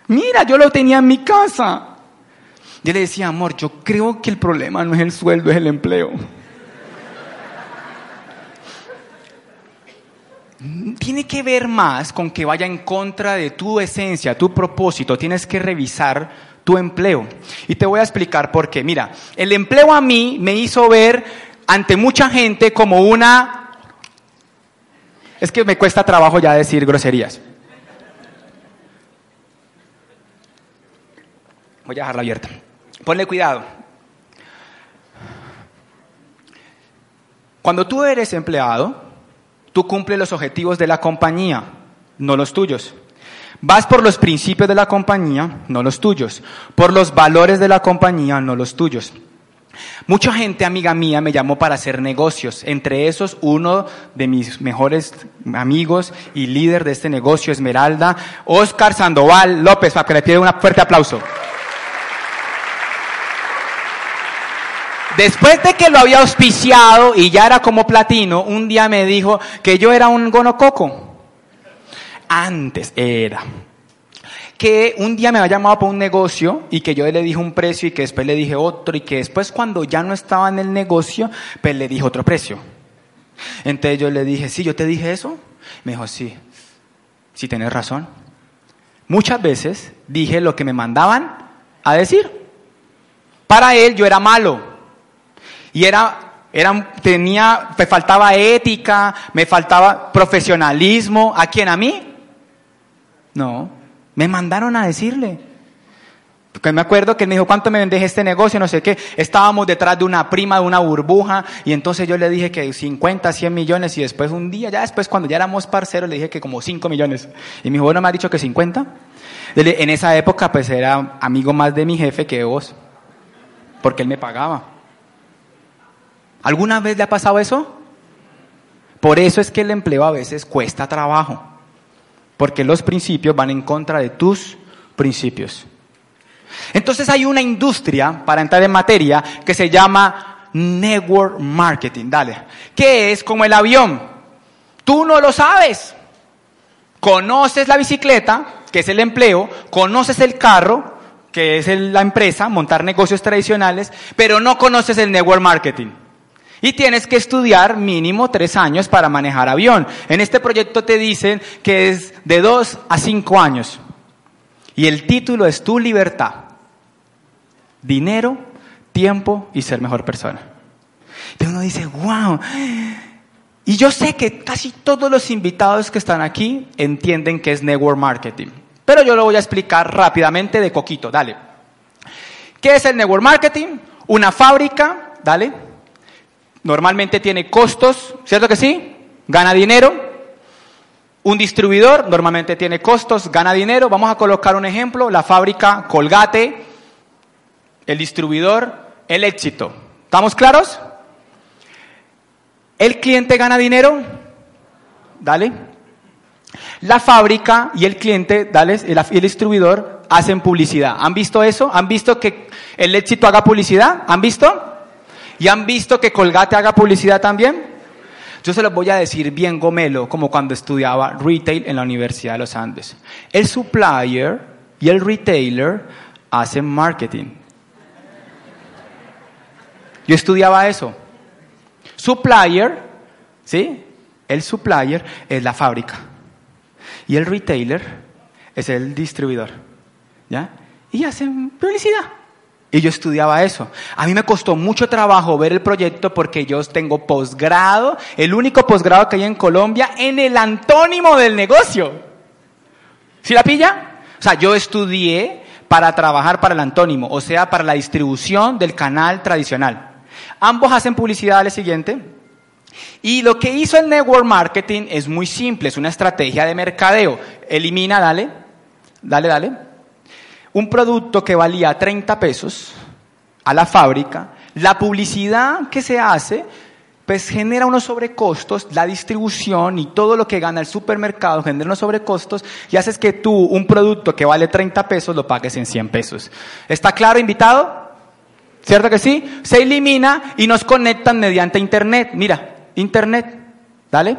Mira, yo lo tenía en mi casa. Yo le decía, amor, yo creo que el problema no es el sueldo, es el empleo. Tiene que ver más con que vaya en contra de tu esencia, tu propósito. Tienes que revisar tu empleo. Y te voy a explicar por qué. Mira, el empleo a mí me hizo ver ante mucha gente como una... Es que me cuesta trabajo ya decir groserías. Voy a dejarla abierta. Ponle cuidado. Cuando tú eres empleado, Tú cumples los objetivos de la compañía, no los tuyos. Vas por los principios de la compañía, no los tuyos. Por los valores de la compañía, no los tuyos. Mucha gente, amiga mía, me llamó para hacer negocios. Entre esos, uno de mis mejores amigos y líder de este negocio, Esmeralda, Oscar Sandoval López, para que le pida un fuerte aplauso. Después de que lo había auspiciado y ya era como platino, un día me dijo que yo era un gonococo. Antes era. Que un día me había llamado para un negocio y que yo le dije un precio y que después le dije otro y que después cuando ya no estaba en el negocio, pues le dije otro precio. Entonces yo le dije, sí, yo te dije eso. Me dijo, sí, sí tienes razón. Muchas veces dije lo que me mandaban a decir. Para él yo era malo. Y era, era, tenía, me faltaba ética, me faltaba profesionalismo. ¿A quién? ¿A mí? No. Me mandaron a decirle. Porque me acuerdo que él me dijo, ¿cuánto me vendes este negocio? No sé qué. Estábamos detrás de una prima, de una burbuja, y entonces yo le dije que 50, 100 millones, y después un día, ya después cuando ya éramos parceros, le dije que como 5 millones. Y me dijo, bueno, me ha dicho que 50. En esa época, pues era amigo más de mi jefe que vos, porque él me pagaba. ¿Alguna vez le ha pasado eso? Por eso es que el empleo a veces cuesta trabajo, porque los principios van en contra de tus principios. Entonces hay una industria, para entrar en materia, que se llama network marketing, dale, que es como el avión. Tú no lo sabes. Conoces la bicicleta, que es el empleo, conoces el carro, que es la empresa, montar negocios tradicionales, pero no conoces el network marketing. Y tienes que estudiar mínimo tres años para manejar avión. En este proyecto te dicen que es de dos a cinco años. Y el título es Tu libertad. Dinero, tiempo y ser mejor persona. Y uno dice, wow. Y yo sé que casi todos los invitados que están aquí entienden que es network marketing. Pero yo lo voy a explicar rápidamente de coquito. Dale. ¿Qué es el network marketing? Una fábrica, dale, normalmente tiene costos, ¿cierto que sí? Gana dinero. Un distribuidor normalmente tiene costos, gana dinero. Vamos a colocar un ejemplo, la fábrica Colgate, el distribuidor, el éxito. ¿Estamos claros? El cliente gana dinero, dale. La fábrica y el cliente, dale, el distribuidor hacen publicidad. ¿Han visto eso? ¿Han visto que el éxito haga publicidad? ¿Han visto? ¿Y han visto que Colgate haga publicidad también? Yo se los voy a decir bien gomelo, como cuando estudiaba retail en la Universidad de los Andes. El supplier y el retailer hacen marketing. Yo estudiaba eso. Supplier, ¿sí? El supplier es la fábrica. Y el retailer es el distribuidor. ¿Ya? Y hacen publicidad. Y yo estudiaba eso. A mí me costó mucho trabajo ver el proyecto porque yo tengo posgrado, el único posgrado que hay en Colombia, en el antónimo del negocio. ¿Sí la pilla? O sea, yo estudié para trabajar para el antónimo, o sea, para la distribución del canal tradicional. Ambos hacen publicidad al siguiente. Y lo que hizo el network marketing es muy simple, es una estrategia de mercadeo. Elimina, dale, dale, dale un producto que valía 30 pesos a la fábrica, la publicidad que se hace, pues genera unos sobrecostos, la distribución y todo lo que gana el supermercado genera unos sobrecostos y haces que tú un producto que vale 30 pesos lo pagues en 100 pesos. ¿Está claro, invitado? ¿Cierto que sí? Se elimina y nos conectan mediante Internet. Mira, Internet, ¿dale?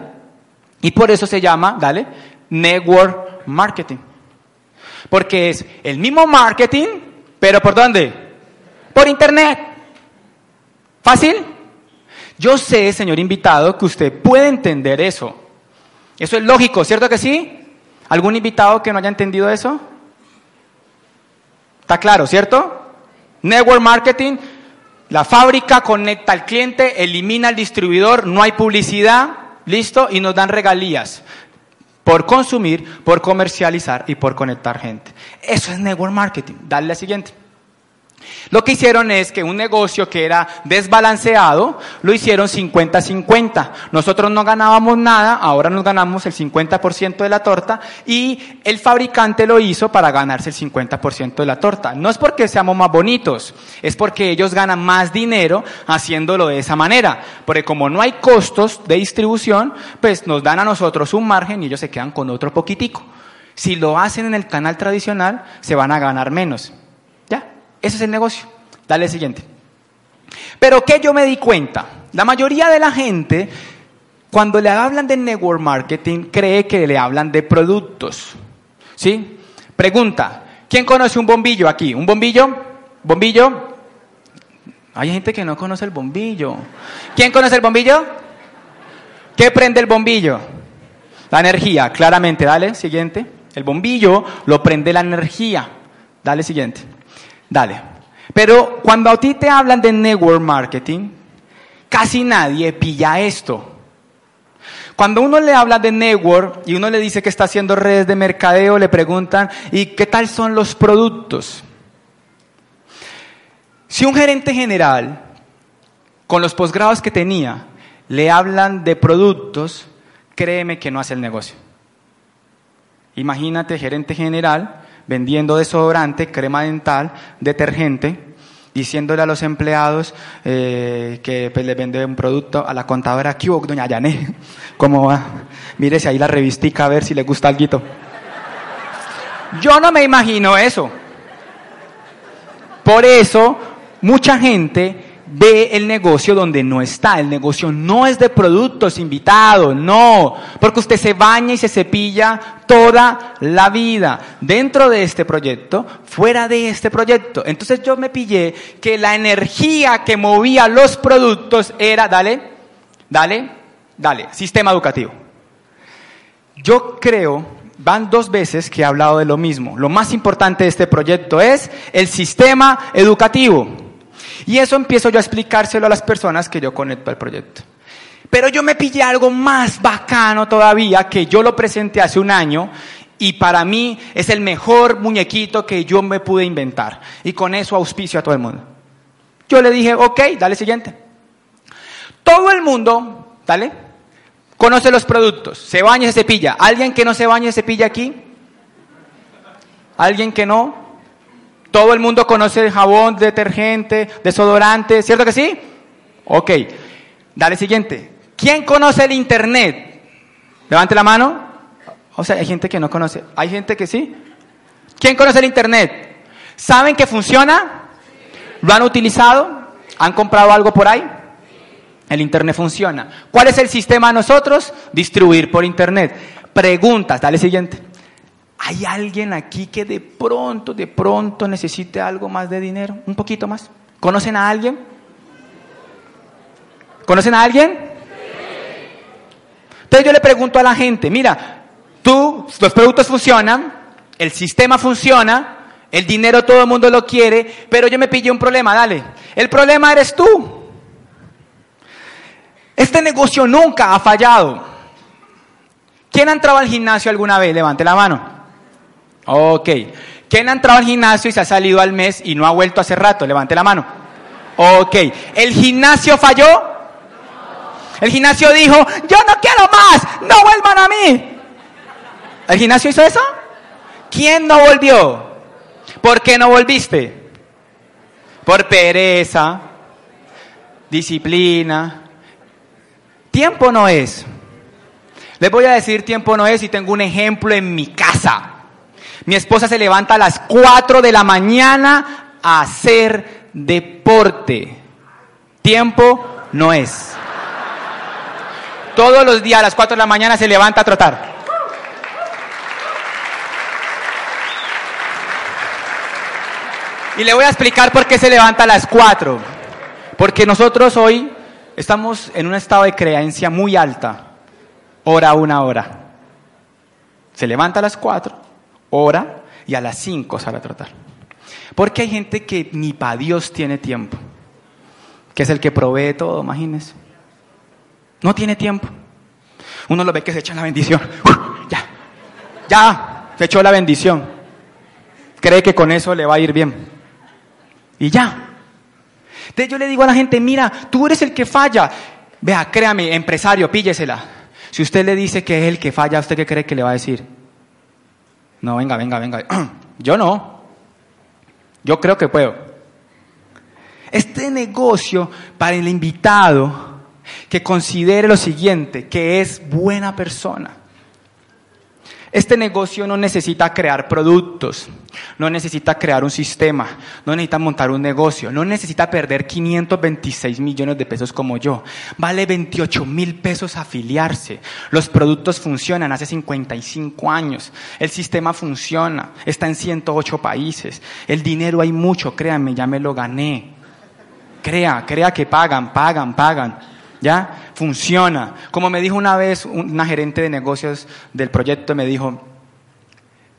Y por eso se llama, ¿dale? Network Marketing. Porque es el mismo marketing, pero ¿por dónde? Por internet. ¿Fácil? Yo sé, señor invitado, que usted puede entender eso. Eso es lógico, ¿cierto que sí? ¿Algún invitado que no haya entendido eso? ¿Está claro, cierto? Network marketing, la fábrica conecta al cliente, elimina al distribuidor, no hay publicidad, listo, y nos dan regalías por consumir, por comercializar y por conectar gente. Eso es network marketing. Dale la siguiente. Lo que hicieron es que un negocio que era desbalanceado, lo hicieron 50-50. Nosotros no ganábamos nada, ahora nos ganamos el 50% de la torta y el fabricante lo hizo para ganarse el 50% de la torta. No es porque seamos más bonitos, es porque ellos ganan más dinero haciéndolo de esa manera. Porque como no hay costos de distribución, pues nos dan a nosotros un margen y ellos se quedan con otro poquitico. Si lo hacen en el canal tradicional, se van a ganar menos. Ese es el negocio. Dale siguiente. Pero ¿qué yo me di cuenta? La mayoría de la gente, cuando le hablan de network marketing, cree que le hablan de productos. ¿Sí? Pregunta, ¿quién conoce un bombillo aquí? ¿Un bombillo? ¿Bombillo? Hay gente que no conoce el bombillo. ¿Quién conoce el bombillo? ¿Qué prende el bombillo? La energía, claramente. Dale, siguiente. El bombillo lo prende la energía. Dale, siguiente. Dale. Pero cuando a ti te hablan de network marketing, casi nadie pilla esto. Cuando uno le habla de network y uno le dice que está haciendo redes de mercadeo, le preguntan, ¿y qué tal son los productos? Si un gerente general, con los posgrados que tenía, le hablan de productos, créeme que no hace el negocio. Imagínate, gerente general, vendiendo desodorante, crema dental, detergente, diciéndole a los empleados eh, que pues, le vende un producto a la contadora, ¿qué doña Yané? ¿Cómo va? Mírese ahí la revistica a ver si le gusta algo. Yo no me imagino eso. Por eso, mucha gente ve el negocio donde no está. El negocio no es de productos invitados, no, porque usted se baña y se cepilla toda la vida dentro de este proyecto, fuera de este proyecto. Entonces yo me pillé que la energía que movía los productos era, dale, dale, dale, sistema educativo. Yo creo, van dos veces que he hablado de lo mismo. Lo más importante de este proyecto es el sistema educativo. Y eso empiezo yo a explicárselo a las personas que yo conecto al proyecto. Pero yo me pillé algo más bacano todavía, que yo lo presenté hace un año Y para mí es el mejor muñequito que yo me pude inventar. Y con eso auspicio a todo el mundo. Yo le dije, ok, dale siguiente. Todo el mundo, dale, conoce los productos. Se baña y se cepilla. ¿Alguien que no se baña y se cepilla aquí? ¿Alguien que no? Todo el mundo conoce el jabón, detergente, desodorante, ¿cierto que sí? Ok, dale siguiente. ¿Quién conoce el Internet? Levante la mano. O sea, hay gente que no conoce. ¿Hay gente que sí? ¿Quién conoce el Internet? ¿Saben que funciona? ¿Lo han utilizado? ¿Han comprado algo por ahí? El Internet funciona. ¿Cuál es el sistema de nosotros? Distribuir por Internet. Preguntas, dale siguiente. ¿Hay alguien aquí que de pronto, de pronto necesite algo más de dinero? ¿Un poquito más? ¿Conocen a alguien? ¿Conocen a alguien? Entonces yo le pregunto a la gente, mira, tú, los productos funcionan, el sistema funciona, el dinero todo el mundo lo quiere, pero yo me pillé un problema, dale. El problema eres tú. Este negocio nunca ha fallado. ¿Quién ha entrado al gimnasio alguna vez? Levante la mano. Ok. ¿Quién ha entrado al gimnasio y se ha salido al mes y no ha vuelto hace rato? Levante la mano. Ok. ¿El gimnasio falló? El gimnasio dijo, yo no quiero más, no vuelvan a mí. ¿El gimnasio hizo eso? ¿Quién no volvió? ¿Por qué no volviste? Por pereza, disciplina. Tiempo no es. Les voy a decir tiempo no es y tengo un ejemplo en mi casa. Mi esposa se levanta a las 4 de la mañana a hacer deporte. Tiempo no es. Todos los días a las 4 de la mañana se levanta a trotar. Y le voy a explicar por qué se levanta a las 4. Porque nosotros hoy estamos en un estado de creencia muy alta. Hora, una hora. Se levanta a las 4, hora, y a las 5 sale a trotar. Porque hay gente que ni para Dios tiene tiempo. Que es el que provee todo, imagínense. No tiene tiempo. Uno lo ve que se echa la bendición. ya, ya, se echó la bendición. Cree que con eso le va a ir bien. Y ya. Entonces yo le digo a la gente, mira, tú eres el que falla. Vea, créame, empresario, píllesela. Si usted le dice que es el que falla, ¿usted qué cree que le va a decir? No, venga, venga, venga. Yo no. Yo creo que puedo. Este negocio para el invitado que considere lo siguiente, que es buena persona. Este negocio no necesita crear productos, no necesita crear un sistema, no necesita montar un negocio, no necesita perder 526 millones de pesos como yo. Vale 28 mil pesos afiliarse. Los productos funcionan hace 55 años. El sistema funciona, está en 108 países. El dinero hay mucho, créanme, ya me lo gané. Crea, crea que pagan, pagan, pagan. ¿Ya? Funciona. Como me dijo una vez una gerente de negocios del proyecto, me dijo,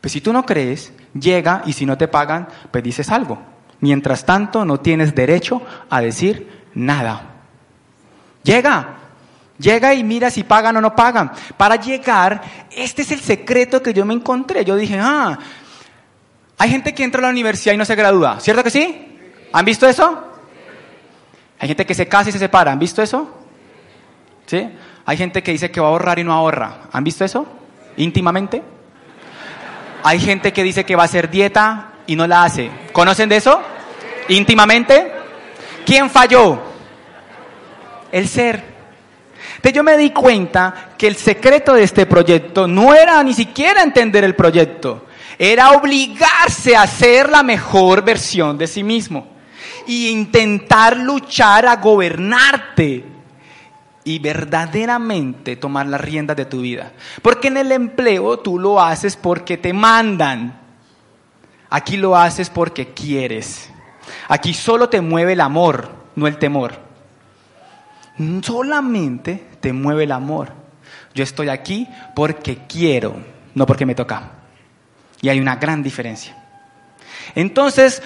pues si tú no crees, llega y si no te pagan, pues dices algo. Mientras tanto, no tienes derecho a decir nada. Llega, llega y mira si pagan o no pagan. Para llegar, este es el secreto que yo me encontré. Yo dije, ah, hay gente que entra a la universidad y no se gradúa, ¿cierto que sí? ¿Han visto eso? Hay gente que se casa y se separa, ¿han visto eso? ¿Sí? Hay gente que dice que va a ahorrar y no ahorra. ¿Han visto eso? Íntimamente. Hay gente que dice que va a hacer dieta y no la hace. ¿Conocen de eso? Íntimamente. ¿Quién falló? El ser. Entonces yo me di cuenta que el secreto de este proyecto no era ni siquiera entender el proyecto, era obligarse a ser la mejor versión de sí mismo y intentar luchar a gobernarte y verdaderamente tomar las riendas de tu vida. Porque en el empleo tú lo haces porque te mandan. Aquí lo haces porque quieres. Aquí solo te mueve el amor, no el temor. Solamente te mueve el amor. Yo estoy aquí porque quiero, no porque me toca. Y hay una gran diferencia. Entonces,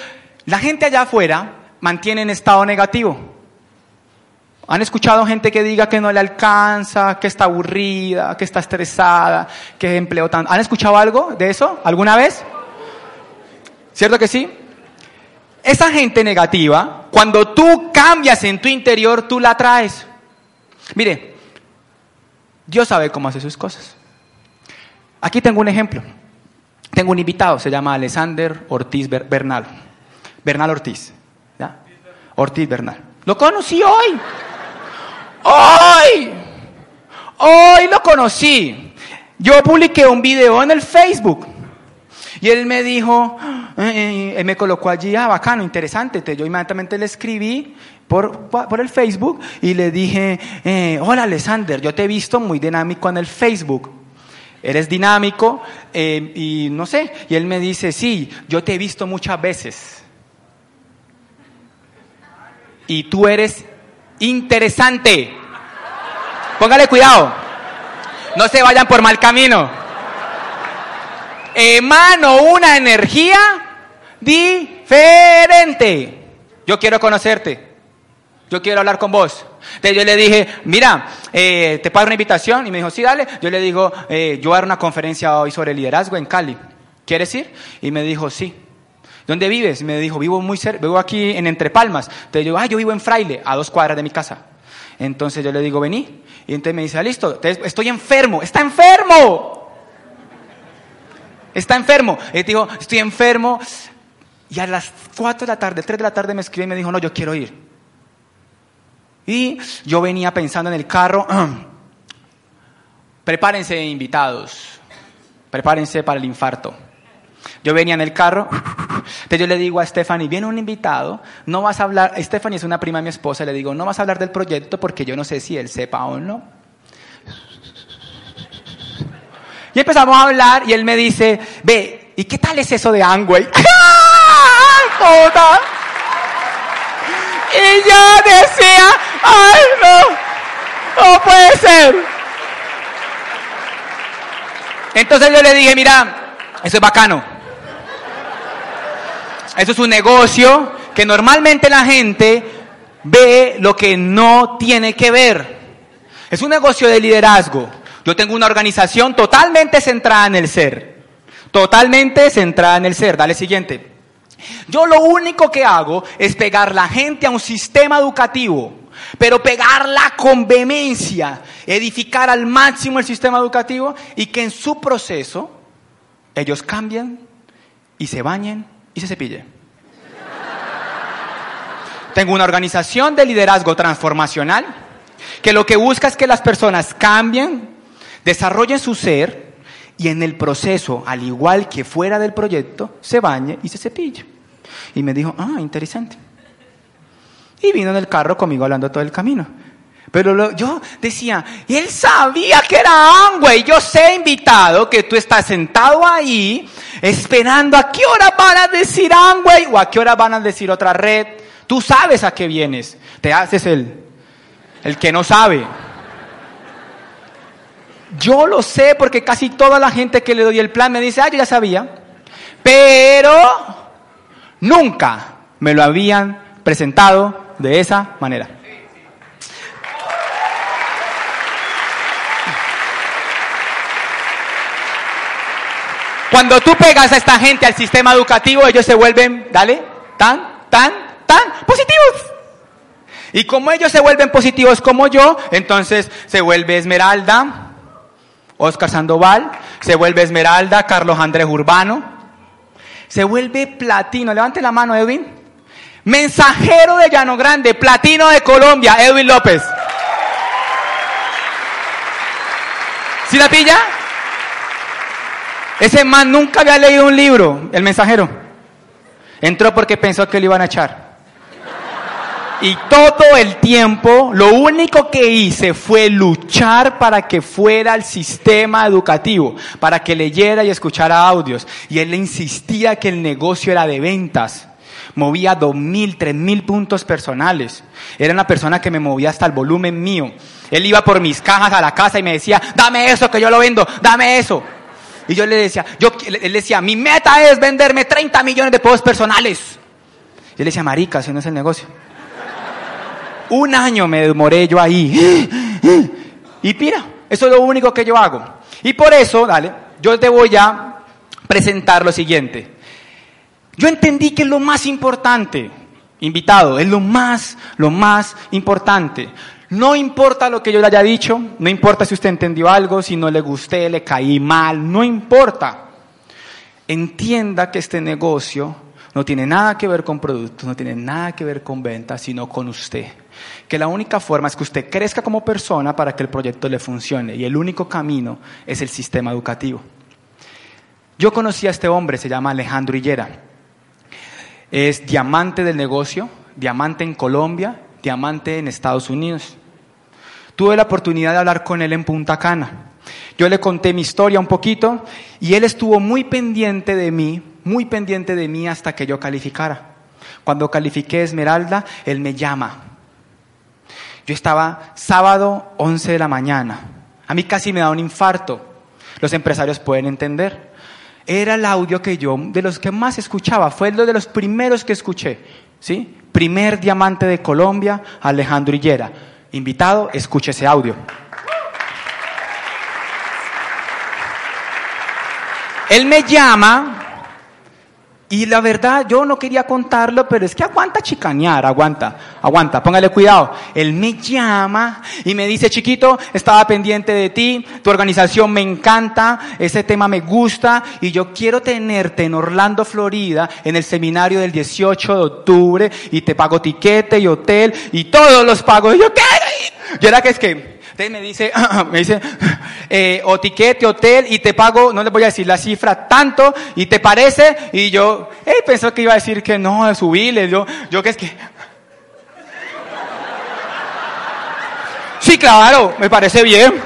la gente allá afuera mantiene en estado negativo. ¿Han escuchado gente que diga que no le alcanza, que está aburrida, que está estresada, que empleo tanto? ¿Han escuchado algo de eso alguna vez? ¿Cierto que sí? Esa gente negativa, cuando tú cambias en tu interior, tú la traes. Mire, Dios sabe cómo hace sus cosas. Aquí tengo un ejemplo. Tengo un invitado, se llama Alexander Ortiz Bernal. Bernal Ortiz. ¿ya? Ortiz Bernal. Lo conocí hoy. Hoy. Hoy lo conocí. Yo publiqué un video en el Facebook. Y él me dijo, eh, eh, me colocó allí, ah, bacano, interesante. Yo inmediatamente le escribí por, por el Facebook y le dije, eh, hola Alexander, yo te he visto muy dinámico en el Facebook. Eres dinámico y no sé. Y él me dice, sí, yo te he visto muchas veces. Y tú eres interesante. Póngale cuidado. No se vayan por mal camino emano una energía diferente. Yo quiero conocerte. Yo quiero hablar con vos. Entonces yo le dije, mira, eh, te pago una invitación. Y me dijo, sí, dale. Yo le digo, eh, yo voy a dar una conferencia hoy sobre liderazgo en Cali. ¿Quieres ir? Y me dijo, sí. ¿Dónde vives? Y me dijo, vivo muy cerca, vivo aquí en Entre Palmas. Entonces yo, ah, yo vivo en Fraile, a dos cuadras de mi casa. Entonces yo le digo, vení. Y entonces me dice, ah, listo, estoy enfermo. ¡Está enfermo! Está enfermo. Él dijo, estoy enfermo. Y a las 4 de la tarde, 3 de la tarde me escribió y me dijo, no, yo quiero ir. Y yo venía pensando en el carro, prepárense invitados, prepárense para el infarto. Yo venía en el carro, entonces yo le digo a Stephanie, viene un invitado, no vas a hablar, Stephanie es una prima de mi esposa, le digo, no vas a hablar del proyecto porque yo no sé si él sepa o no. Y empezamos a hablar y él me dice, ve, ¿y qué tal es eso de Angway? y yo decía, ay no, no puede ser. Entonces yo le dije, mira, eso es bacano. Eso es un negocio que normalmente la gente ve lo que no tiene que ver. Es un negocio de liderazgo. Yo tengo una organización totalmente centrada en el ser. Totalmente centrada en el ser. Dale siguiente. Yo lo único que hago es pegar la gente a un sistema educativo, pero pegarla con vehemencia, edificar al máximo el sistema educativo y que en su proceso ellos cambien y se bañen y se cepillen. Tengo una organización de liderazgo transformacional que lo que busca es que las personas cambien, desarrolle su ser y en el proceso, al igual que fuera del proyecto, se bañe y se cepille. Y me dijo, ah, interesante. Y vino en el carro conmigo hablando todo el camino. Pero yo decía, él sabía que era Amway. Yo sé, invitado, que tú estás sentado ahí esperando a qué hora van a decir Amway o a qué hora van a decir otra red. Tú sabes a qué vienes. Te haces el, el que no sabe. Yo lo sé porque casi toda la gente que le doy el plan me dice, ah, yo ya sabía. Pero nunca me lo habían presentado de esa manera. Cuando tú pegas a esta gente al sistema educativo, ellos se vuelven, dale, tan, tan, tan positivos. Y como ellos se vuelven positivos como yo, entonces se vuelve Esmeralda, Oscar Sandoval, se vuelve Esmeralda, Carlos Andrés Urbano, se vuelve Platino, levante la mano Edwin, mensajero de Llano Grande, Platino de Colombia, Edwin López. ¿Sí la pilla? Ese man nunca había leído un libro, el mensajero. Entró porque pensó que le iban a echar. Y todo el tiempo lo único que hice fue luchar para que fuera el sistema educativo, para que leyera y escuchara audios. Y él insistía que el negocio era de ventas. Movía dos mil, tres mil puntos personales. Era una persona que me movía hasta el volumen mío. Él iba por mis cajas a la casa y me decía, dame eso que yo lo vendo, dame eso. Y yo le decía, yo, él decía, mi meta es venderme 30 millones de posts personales. Yo le decía, marica, ese no es el negocio. Un año me demoré yo ahí. Y mira, eso es lo único que yo hago. Y por eso, dale, yo te voy a presentar lo siguiente. Yo entendí que es lo más importante, invitado, es lo más, lo más importante. No importa lo que yo le haya dicho, no importa si usted entendió algo, si no le gusté, le caí mal, no importa. Entienda que este negocio no tiene nada que ver con productos, no tiene nada que ver con ventas, sino con usted. Que la única forma es que usted crezca como persona para que el proyecto le funcione y el único camino es el sistema educativo. Yo conocí a este hombre, se llama Alejandro Hillera. Es diamante del negocio, diamante en Colombia, diamante en Estados Unidos. Tuve la oportunidad de hablar con él en Punta Cana. Yo le conté mi historia un poquito y él estuvo muy pendiente de mí, muy pendiente de mí hasta que yo calificara. Cuando califiqué Esmeralda, él me llama. Yo estaba sábado 11 de la mañana. A mí casi me da un infarto. Los empresarios pueden entender. Era el audio que yo, de los que más escuchaba, fue uno de los primeros que escuché. ¿sí? Primer diamante de Colombia, Alejandro Hillera. Invitado, escuche ese audio. Él me llama y la verdad yo no quería contarlo, pero es que aguanta chicanear, aguanta, aguanta, póngale cuidado. Él me llama y me dice, chiquito, estaba pendiente de ti, tu organización me encanta, ese tema me gusta y yo quiero tenerte en Orlando, Florida, en el seminario del 18 de octubre y te pago tiquete y hotel y todos los pagos. Y yo ir. Yo era que es que me dice, me dice, eh, o tiquete, hotel, y te pago, no le voy a decir la cifra, tanto, y te parece, y yo, hey, pensó que iba a decir que no, subirle, yo, yo que es que... Sí, claro, me parece bien.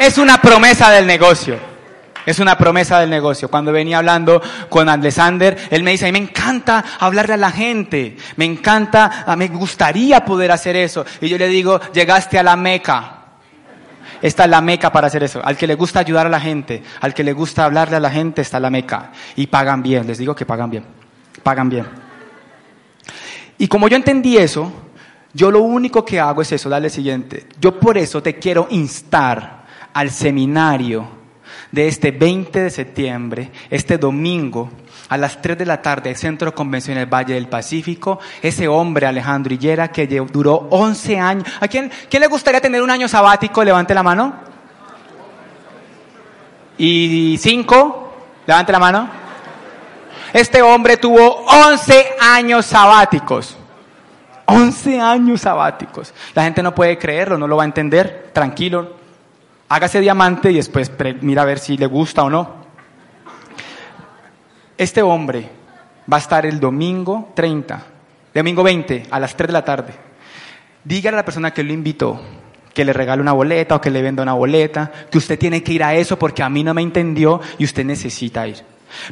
Es una promesa del negocio. Es una promesa del negocio. Cuando venía hablando con Alexander, él me dice, a mí me encanta hablarle a la gente, me encanta, me gustaría poder hacer eso. Y yo le digo, llegaste a la meca. Esta es la meca para hacer eso. Al que le gusta ayudar a la gente, al que le gusta hablarle a la gente, está la meca. Y pagan bien, les digo que pagan bien. Pagan bien. Y como yo entendí eso, yo lo único que hago es eso, dale siguiente. Yo por eso te quiero instar al seminario de este 20 de septiembre, este domingo, a las 3 de la tarde, el Centro Convención del Valle del Pacífico, ese hombre Alejandro Hillera que duró 11 años. ¿A quién, quién le gustaría tener un año sabático? Levante la mano. ¿Y cinco? Levante la mano. Este hombre tuvo 11 años sabáticos. 11 años sabáticos. La gente no puede creerlo, no lo va a entender. Tranquilo, hágase diamante y después mira a ver si le gusta o no. Este hombre va a estar el domingo 30, domingo 20, a las 3 de la tarde. Dígale a la persona que lo invitó que le regale una boleta o que le venda una boleta, que usted tiene que ir a eso porque a mí no me entendió y usted necesita ir.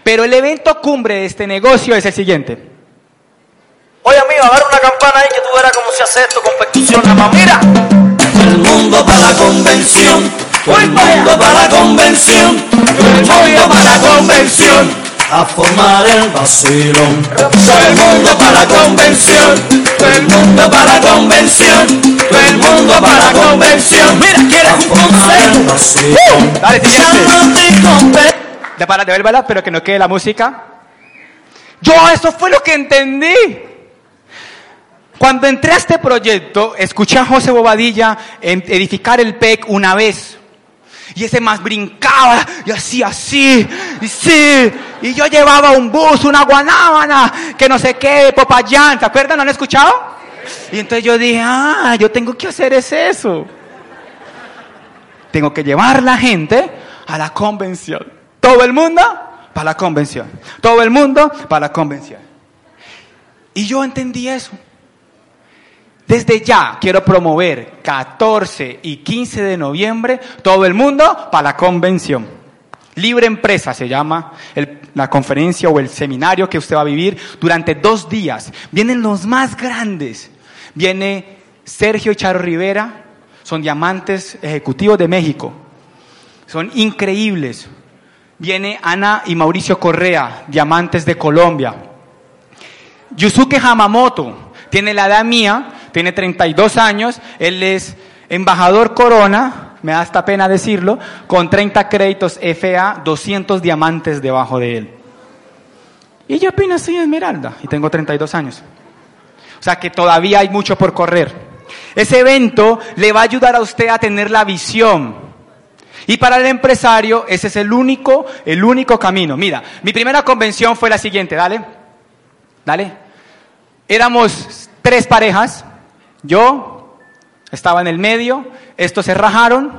Pero el evento cumbre de este negocio es el siguiente. Oye amigo, agarra una campana ahí que tú verás cómo se hace esto con percusión. Mira. El mundo para la convención todo el mundo para la convención, todo el mundo para la convención, a formar el vacilón. Todo el mundo para la convención, todo el mundo para la convención, todo el mundo para la convención. Mira, quieres un consejo. Uh, dale, siguiente. De para de ver, pero que no quede la música. Yo, eso fue lo que entendí. Cuando entré a este proyecto, escuché a José Bobadilla edificar el PEC una vez. Y ese más brincaba y hacía así, y sí. Y yo llevaba un bus, una guanábana, que no sé qué, Popayán. ¿Se acuerdan? ¿No han escuchado? Y entonces yo dije, ah, yo tengo que hacer es eso. Tengo que llevar la gente a la convención. Todo el mundo para la convención. Todo el mundo para la convención. Y yo entendí eso. Desde ya quiero promover 14 y 15 de noviembre todo el mundo para la convención. Libre Empresa se llama la conferencia o el seminario que usted va a vivir durante dos días. Vienen los más grandes. Viene Sergio y Charo Rivera, son diamantes ejecutivos de México. Son increíbles. Viene Ana y Mauricio Correa, diamantes de Colombia. Yusuke Hamamoto, tiene la edad mía, tiene 32 años, él es embajador Corona, me da hasta pena decirlo, con 30 créditos FA, 200 diamantes debajo de él. Y yo apenas soy Esmeralda y tengo 32 años. O sea que todavía hay mucho por correr. Ese evento le va a ayudar a usted a tener la visión. Y para el empresario ese es el único, el único camino. Mira, mi primera convención fue la siguiente, dale. Dale. Éramos tres parejas, yo estaba en el medio, estos se rajaron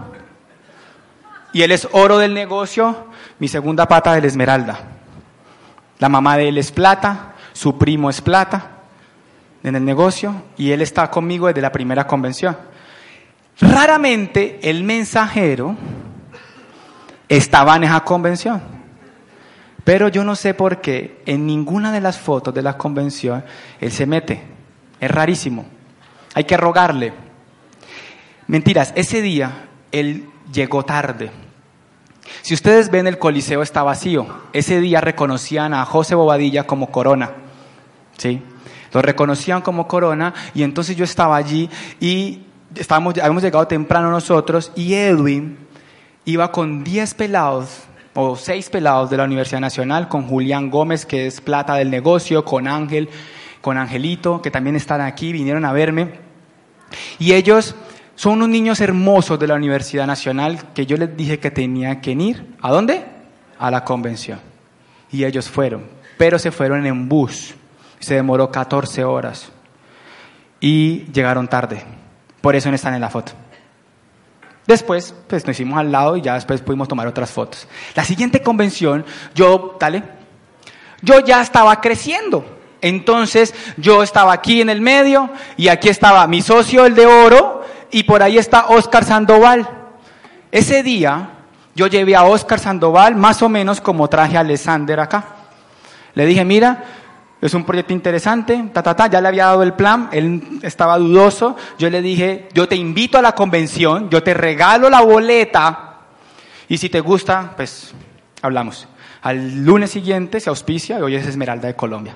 y él es oro del negocio, mi segunda pata de la esmeralda. La mamá de él es plata, su primo es plata en el negocio y él está conmigo desde la primera convención. Raramente el mensajero estaba en esa convención. Pero yo no sé por qué en ninguna de las fotos de la convención él se mete. Es rarísimo. Hay que rogarle. Mentiras, ese día él llegó tarde. Si ustedes ven el coliseo está vacío. Ese día reconocían a José Bobadilla como corona. ¿Sí? Lo reconocían como corona y entonces yo estaba allí y estábamos, habíamos llegado temprano nosotros y Edwin iba con 10 pelados o seis pelados de la Universidad Nacional, con Julián Gómez, que es plata del negocio, con Ángel, con Angelito, que también están aquí, vinieron a verme. Y ellos son unos niños hermosos de la Universidad Nacional que yo les dije que tenían que ir. ¿A dónde? A la convención. Y ellos fueron, pero se fueron en bus. Se demoró 14 horas. Y llegaron tarde. Por eso no están en la foto. Después, pues nos hicimos al lado y ya después pudimos tomar otras fotos. La siguiente convención, yo, dale, yo ya estaba creciendo. Entonces, yo estaba aquí en el medio y aquí estaba mi socio, el de oro, y por ahí está Oscar Sandoval. Ese día, yo llevé a Oscar Sandoval más o menos como traje a Alexander acá. Le dije, mira, es un proyecto interesante, ta, ta, ta, ya le había dado el plan, él estaba dudoso, yo le dije, yo te invito a la convención, yo te regalo la boleta y si te gusta, pues hablamos. Al lunes siguiente se auspicia y hoy es Esmeralda de Colombia.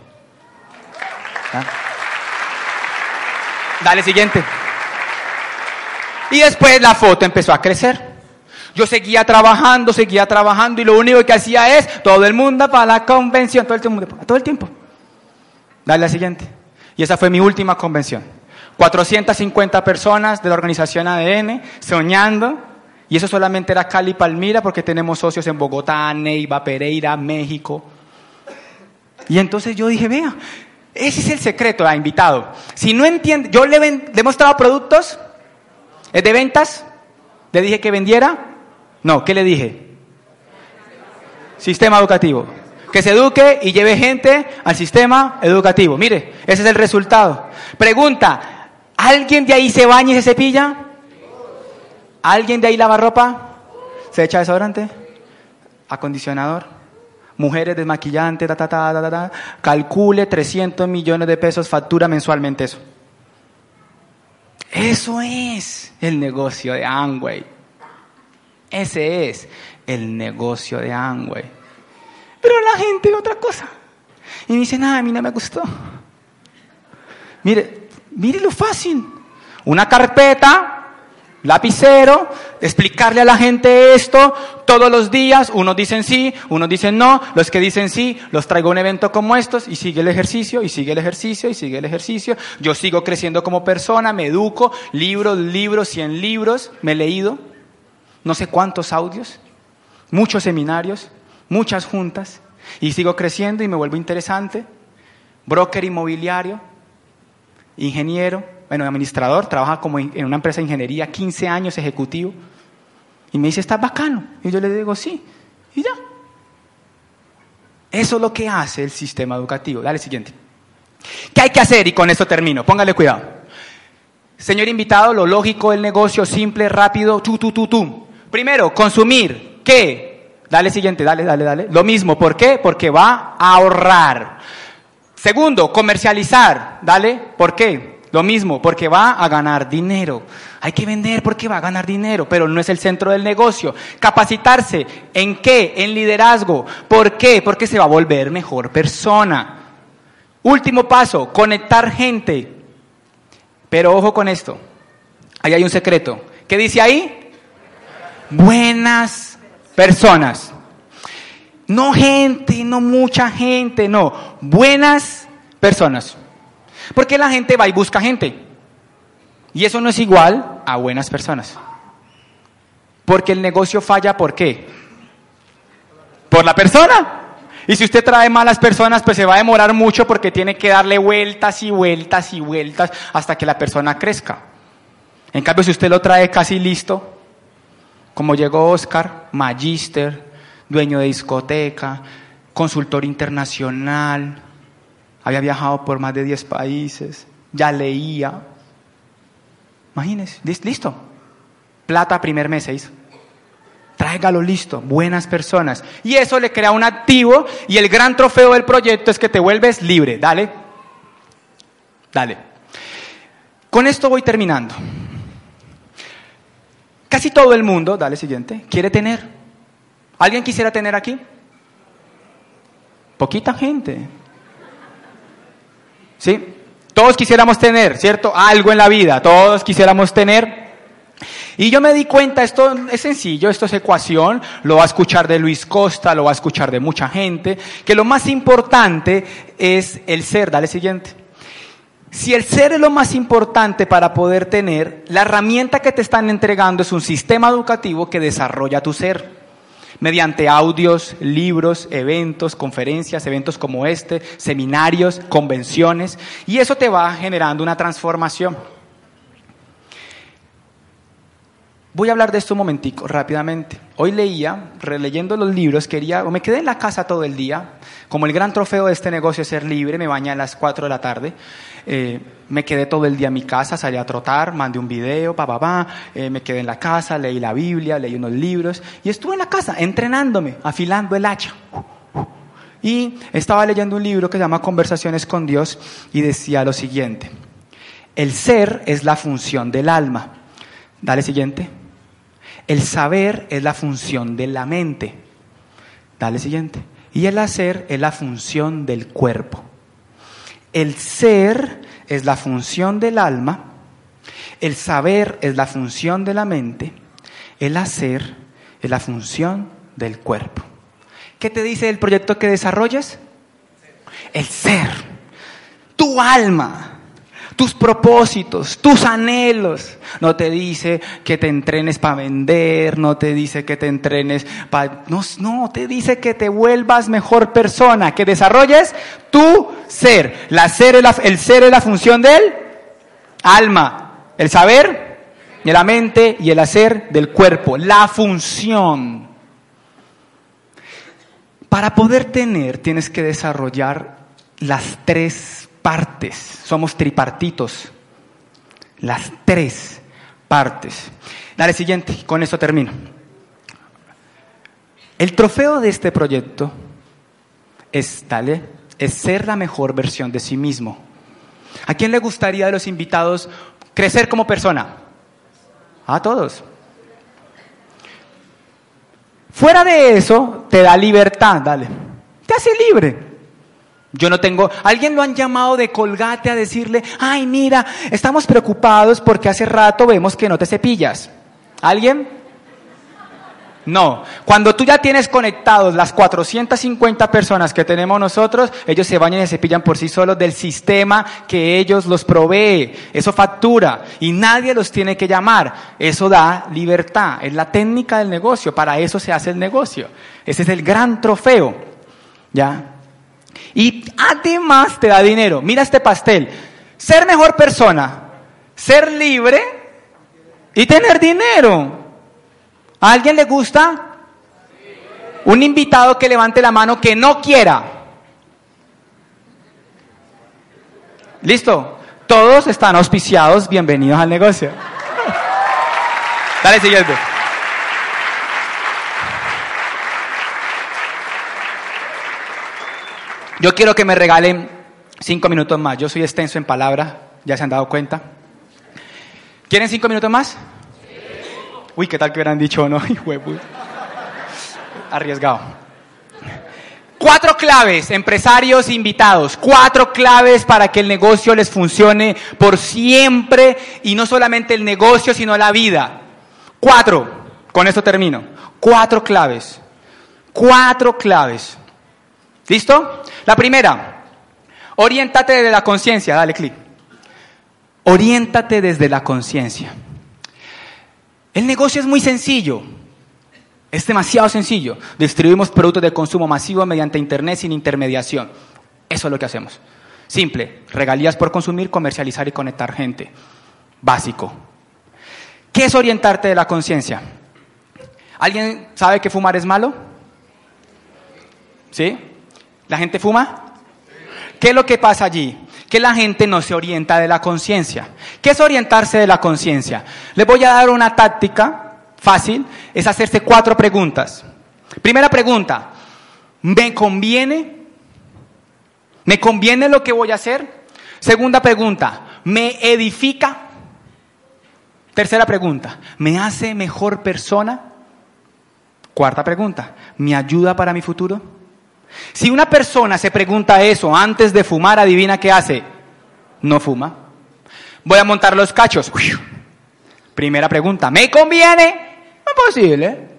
Dale siguiente. Y después la foto empezó a crecer. Yo seguía trabajando, seguía trabajando y lo único que hacía es todo el mundo para la convención, todo el tiempo, todo el tiempo. Dale la siguiente. Y esa fue mi última convención. 450 personas de la organización ADN soñando. Y eso solamente era Cali Palmira porque tenemos socios en Bogotá, Neiva, Pereira, México. Y entonces yo dije, vea, ese es el secreto, ha invitado. Si no entiende, yo le, he mostrado productos, ¿es de ventas? ¿Le dije que vendiera? No, ¿qué le dije? Sistema educativo que se eduque y lleve gente al sistema educativo. Mire, ese es el resultado. Pregunta, ¿alguien de ahí se baña y se cepilla? ¿Alguien de ahí lava ropa? ¿Se echa desodorante? ¿Acondicionador? Mujeres desmaquillantes, ta, ta, ta, ta, calcule 300 millones de pesos, factura mensualmente eso. Eso es el negocio de Amway. Ese es el negocio de Amway. Pero la gente otra cosa. Y me dice, nada, a mí no me gustó. Mire, mire lo fácil. Una carpeta, lapicero, explicarle a la gente esto todos los días. Unos dicen sí, unos dicen no. Los que dicen sí, los traigo a un evento como estos y sigue el ejercicio, y sigue el ejercicio, y sigue el ejercicio. Yo sigo creciendo como persona, me educo, libros, libros, cien libros, me he leído, no sé cuántos audios, muchos seminarios muchas juntas y sigo creciendo y me vuelvo interesante. Broker inmobiliario, ingeniero, bueno, administrador, trabaja como en una empresa de ingeniería, 15 años ejecutivo. Y me dice, ¿estás bacano? Y yo le digo, sí. Y ya. Eso es lo que hace el sistema educativo. Dale siguiente. ¿Qué hay que hacer? Y con esto termino. Póngale cuidado. Señor invitado, lo lógico del negocio, simple, rápido, tu, tu, tu, tu. Primero, consumir. ¿Qué? Dale siguiente, dale, dale, dale. Lo mismo, ¿por qué? Porque va a ahorrar. Segundo, comercializar. Dale, ¿por qué? Lo mismo, porque va a ganar dinero. Hay que vender porque va a ganar dinero, pero no es el centro del negocio. Capacitarse, ¿en qué? En liderazgo. ¿Por qué? Porque se va a volver mejor persona. Último paso, conectar gente. Pero ojo con esto. Ahí hay un secreto. ¿Qué dice ahí? Buenas personas. No gente, no mucha gente, no. Buenas personas. Porque la gente va y busca gente. Y eso no es igual a buenas personas. Porque el negocio falla, ¿por qué? Por la persona. Y si usted trae malas personas, pues se va a demorar mucho porque tiene que darle vueltas y vueltas y vueltas hasta que la persona crezca. En cambio, si usted lo trae casi listo, como llegó Oscar, magíster, dueño de discoteca, consultor internacional, había viajado por más de 10 países, ya leía. Imagínese, listo. Plata primer mes se. Tráigalo listo, buenas personas. Y eso le crea un activo y el gran trofeo del proyecto es que te vuelves libre. Dale. Dale. Con esto voy terminando. Casi todo el mundo, dale siguiente, quiere tener. ¿Alguien quisiera tener aquí? Poquita gente. ¿Sí? Todos quisiéramos tener, ¿cierto? Algo en la vida, todos quisiéramos tener. Y yo me di cuenta, esto es sencillo, esto es ecuación, lo va a escuchar de Luis Costa, lo va a escuchar de mucha gente, que lo más importante es el ser, dale siguiente. Si el ser es lo más importante para poder tener, la herramienta que te están entregando es un sistema educativo que desarrolla tu ser. Mediante audios, libros, eventos, conferencias, eventos como este, seminarios, convenciones, y eso te va generando una transformación. Voy a hablar de esto un momentico, rápidamente. Hoy leía, releyendo los libros, quería, o me quedé en la casa todo el día, como el gran trofeo de este negocio es ser libre, me bañé a las 4 de la tarde, eh, me quedé todo el día en mi casa, salí a trotar, mandé un video, pa, pa, pa, eh, me quedé en la casa, leí la Biblia, leí unos libros, y estuve en la casa entrenándome, afilando el hacha. Y estaba leyendo un libro que se llama Conversaciones con Dios y decía lo siguiente, el ser es la función del alma. Dale siguiente. El saber es la función de la mente. Dale siguiente. Y el hacer es la función del cuerpo. El ser es la función del alma. El saber es la función de la mente. El hacer es la función del cuerpo. ¿Qué te dice el proyecto que desarrolles? El ser. Tu alma tus propósitos, tus anhelos. No te dice que te entrenes para vender, no te dice que te entrenes para... No, no, te dice que te vuelvas mejor persona, que desarrolles tu ser. La ser el ser es la función del alma, el saber de la mente y el hacer del cuerpo, la función. Para poder tener tienes que desarrollar las tres partes, somos tripartitos, las tres partes. Dale, siguiente, con esto termino. El trofeo de este proyecto es, dale, es ser la mejor versión de sí mismo. ¿A quién le gustaría de los invitados crecer como persona? A todos. Fuera de eso, te da libertad, dale. Te hace libre. Yo no tengo, alguien lo han llamado de colgate a decirle, ay mira, estamos preocupados porque hace rato vemos que no te cepillas. ¿Alguien? No, cuando tú ya tienes conectados las 450 personas que tenemos nosotros, ellos se bañan y se cepillan por sí solos del sistema que ellos los provee. Eso factura y nadie los tiene que llamar. Eso da libertad, es la técnica del negocio, para eso se hace el negocio. Ese es el gran trofeo. ¿Ya? Y además te da dinero. Mira este pastel. Ser mejor persona, ser libre y tener dinero. ¿A alguien le gusta? Un invitado que levante la mano que no quiera. Listo. Todos están auspiciados. Bienvenidos al negocio. Dale siguiente. Yo quiero que me regalen cinco minutos más. Yo soy extenso en palabra, ya se han dado cuenta. ¿Quieren cinco minutos más? Uy, ¿qué tal que hubieran dicho no? Arriesgado. Cuatro claves, empresarios invitados, cuatro claves para que el negocio les funcione por siempre y no solamente el negocio, sino la vida. Cuatro, con esto termino. Cuatro claves. Cuatro claves. ¿Listo? La primera, oriéntate desde la conciencia, dale clic. Oriéntate desde la conciencia. El negocio es muy sencillo. Es demasiado sencillo. Distribuimos productos de consumo masivo mediante Internet sin intermediación. Eso es lo que hacemos. Simple. Regalías por consumir, comercializar y conectar gente. Básico. ¿Qué es orientarte de la conciencia? ¿Alguien sabe que fumar es malo? ¿Sí? ¿La gente fuma? ¿Qué es lo que pasa allí? Que la gente no se orienta de la conciencia. ¿Qué es orientarse de la conciencia? Les voy a dar una táctica fácil, es hacerse cuatro preguntas. Primera pregunta, ¿me conviene? ¿Me conviene lo que voy a hacer? Segunda pregunta, ¿me edifica? Tercera pregunta, ¿me hace mejor persona? Cuarta pregunta, ¿me ayuda para mi futuro? Si una persona se pregunta eso antes de fumar, adivina qué hace. No fuma. Voy a montar los cachos. Primera pregunta, ¿me conviene? Imposible.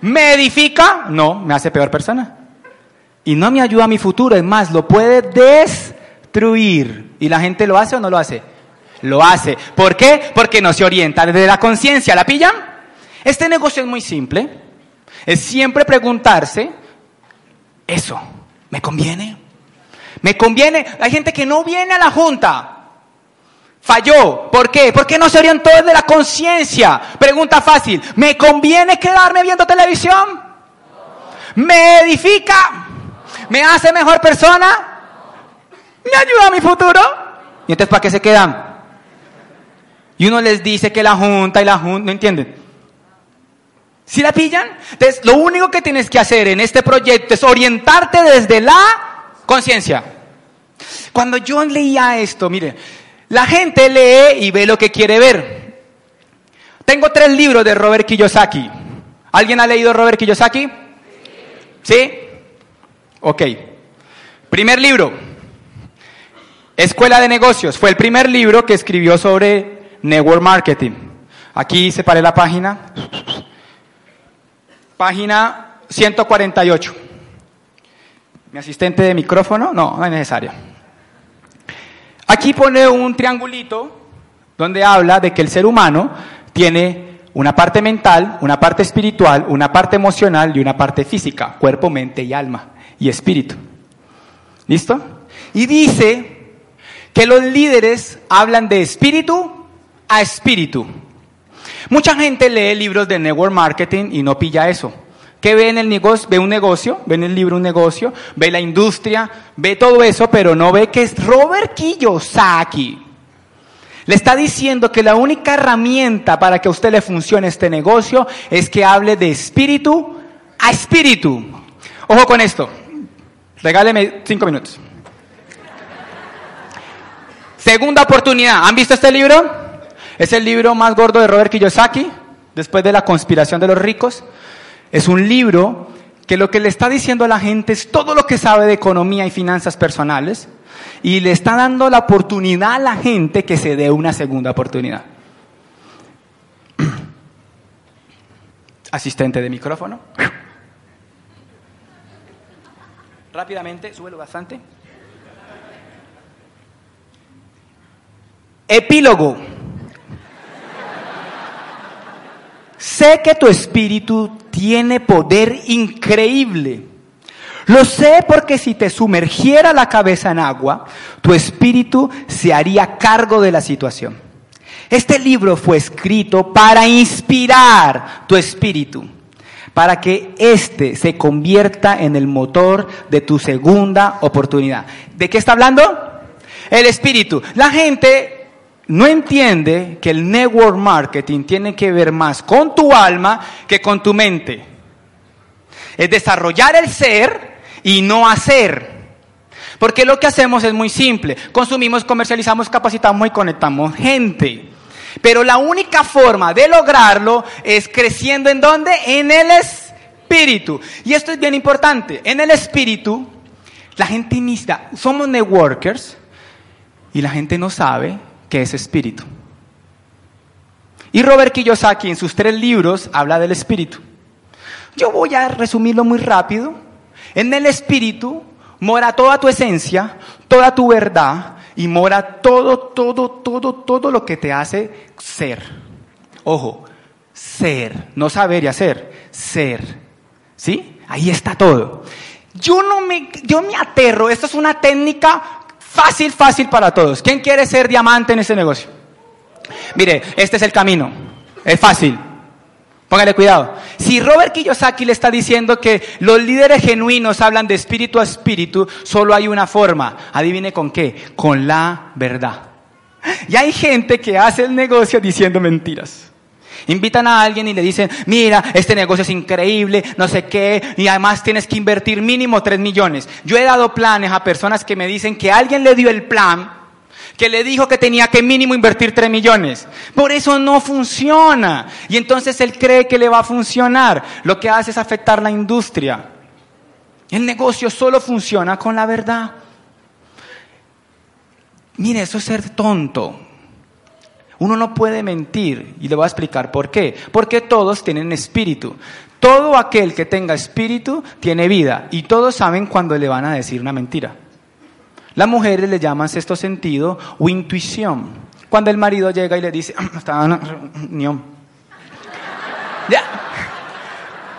¿Me edifica? No, me hace peor persona. Y no me ayuda a mi futuro, es más, lo puede destruir. ¿Y la gente lo hace o no lo hace? Lo hace. ¿Por qué? Porque no se orienta desde la conciencia. ¿La pillan? Este negocio es muy simple. Es siempre preguntarse, ¿eso me conviene? ¿Me conviene? Hay gente que no viene a la junta Falló. ¿Por qué? Porque no se orientó desde la conciencia. Pregunta fácil. ¿Me conviene quedarme viendo televisión? ¿Me edifica? ¿Me hace mejor persona? ¿Me ayuda a mi futuro? ¿Y entonces para qué se quedan? Y uno les dice que la junta y la junta, ¿no entienden? ¿Sí la pillan? Entonces, lo único que tienes que hacer en este proyecto es orientarte desde la conciencia. Cuando yo leía esto, mire, la gente lee y ve lo que quiere ver. Tengo tres libros de Robert Kiyosaki. ¿Alguien ha leído Robert Kiyosaki? ¿Sí? Ok. Primer libro. Escuela de Negocios. Fue el primer libro que escribió sobre network marketing. Aquí separé la página. Página 148. Mi asistente de micrófono, no, no es necesario. Aquí pone un triangulito donde habla de que el ser humano tiene una parte mental, una parte espiritual, una parte emocional y una parte física, cuerpo, mente y alma y espíritu. ¿Listo? Y dice que los líderes hablan de espíritu a espíritu. Mucha gente lee libros de network marketing y no pilla eso. ¿Qué ve en el negocio? Ve un negocio, ve en el libro un negocio, ve la industria, ve todo eso, pero no ve que es Robert Kiyosaki. Le está diciendo que la única herramienta para que a usted le funcione este negocio es que hable de espíritu a espíritu. Ojo con esto. Regáleme cinco minutos. Segunda oportunidad. ¿Han visto este libro? Es el libro más gordo de Robert Kiyosaki, después de la conspiración de los ricos. Es un libro que lo que le está diciendo a la gente es todo lo que sabe de economía y finanzas personales y le está dando la oportunidad a la gente que se dé una segunda oportunidad. Asistente de micrófono. Rápidamente, súbelo bastante. Epílogo. Sé que tu espíritu tiene poder increíble. Lo sé porque si te sumergiera la cabeza en agua, tu espíritu se haría cargo de la situación. Este libro fue escrito para inspirar tu espíritu, para que éste se convierta en el motor de tu segunda oportunidad. ¿De qué está hablando? El espíritu. La gente no entiende que el network marketing tiene que ver más con tu alma que con tu mente. Es desarrollar el ser y no hacer. Porque lo que hacemos es muy simple. Consumimos, comercializamos, capacitamos y conectamos gente. Pero la única forma de lograrlo es creciendo en dónde? En el espíritu. Y esto es bien importante. En el espíritu, la gente inicia, somos networkers y la gente no sabe qué es espíritu. Y Robert Kiyosaki en sus tres libros habla del espíritu. Yo voy a resumirlo muy rápido. En el espíritu mora toda tu esencia, toda tu verdad y mora todo, todo, todo, todo lo que te hace ser. Ojo, ser, no saber y hacer, ser. ¿Sí? Ahí está todo. Yo no me, yo me aterro. Esto es una técnica fácil, fácil para todos. ¿Quién quiere ser diamante en ese negocio? Mire, este es el camino. Es fácil. Póngale cuidado. Si Robert Kiyosaki le está diciendo que los líderes genuinos hablan de espíritu a espíritu, solo hay una forma. Adivine con qué. Con la verdad. Y hay gente que hace el negocio diciendo mentiras. Invitan a alguien y le dicen, mira, este negocio es increíble, no sé qué, y además tienes que invertir mínimo 3 millones. Yo he dado planes a personas que me dicen que alguien le dio el plan, que le dijo que tenía que mínimo invertir 3 millones. Por eso no funciona. Y entonces él cree que le va a funcionar. Lo que hace es afectar la industria. El negocio solo funciona con la verdad. Mire, eso es ser tonto. Uno no puede mentir y le voy a explicar por qué. Porque todos tienen espíritu. Todo aquel que tenga espíritu tiene vida y todos saben cuando le van a decir una mentira. Las mujeres le llaman sexto sentido o intuición. Cuando el marido llega y le dice, ah, estaba en reunión. Ya.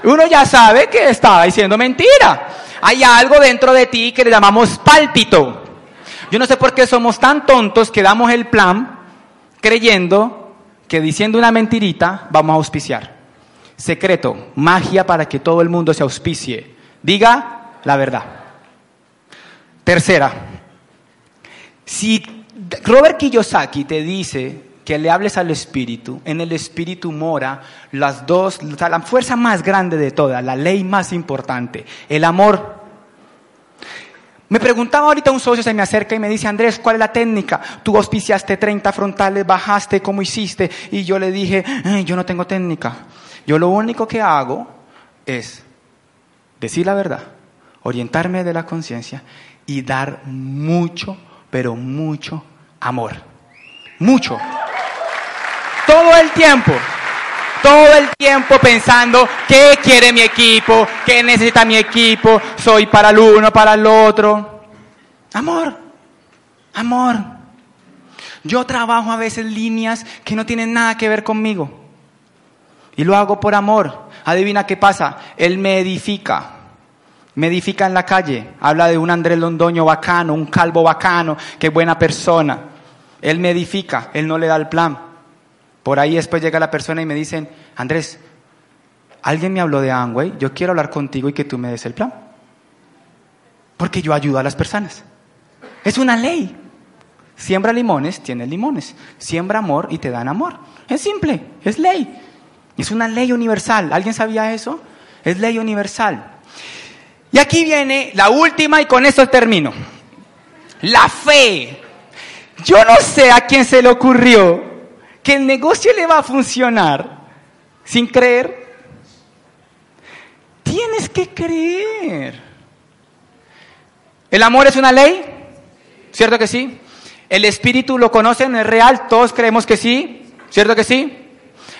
Uno ya sabe que estaba diciendo mentira. Hay algo dentro de ti que le llamamos pálpito. Yo no sé por qué somos tan tontos que damos el plan creyendo que diciendo una mentirita vamos a auspiciar. Secreto, magia para que todo el mundo se auspicie. Diga la verdad. Tercera, si Robert Kiyosaki te dice que le hables al espíritu, en el espíritu mora las dos, la fuerza más grande de todas, la ley más importante, el amor me preguntaba ahorita un socio, se me acerca y me dice, Andrés, ¿cuál es la técnica? Tú auspiciaste 30 frontales, bajaste, ¿cómo hiciste? Y yo le dije, yo no tengo técnica. Yo lo único que hago es decir la verdad, orientarme de la conciencia y dar mucho, pero mucho amor. Mucho. Todo el tiempo todo el tiempo pensando qué quiere mi equipo, qué necesita mi equipo, soy para el uno, para el otro. Amor, amor. Yo trabajo a veces líneas que no tienen nada que ver conmigo. Y lo hago por amor. Adivina qué pasa. Él me edifica. Me edifica en la calle. Habla de un Andrés Londoño bacano, un calvo bacano, qué buena persona. Él me edifica. Él no le da el plan. Por ahí después llega la persona y me dicen, Andrés, alguien me habló de Amway, yo quiero hablar contigo y que tú me des el plan. Porque yo ayudo a las personas. Es una ley. Siembra limones, tienes limones. Siembra amor y te dan amor. Es simple, es ley. Es una ley universal. ¿Alguien sabía eso? Es ley universal. Y aquí viene la última y con eso termino. La fe. Yo no sé a quién se le ocurrió que el negocio le va a funcionar sin creer. Tienes que creer. ¿El amor es una ley? ¿Cierto que sí? ¿El espíritu lo conocen? ¿Es real? ¿Todos creemos que sí? ¿Cierto que sí?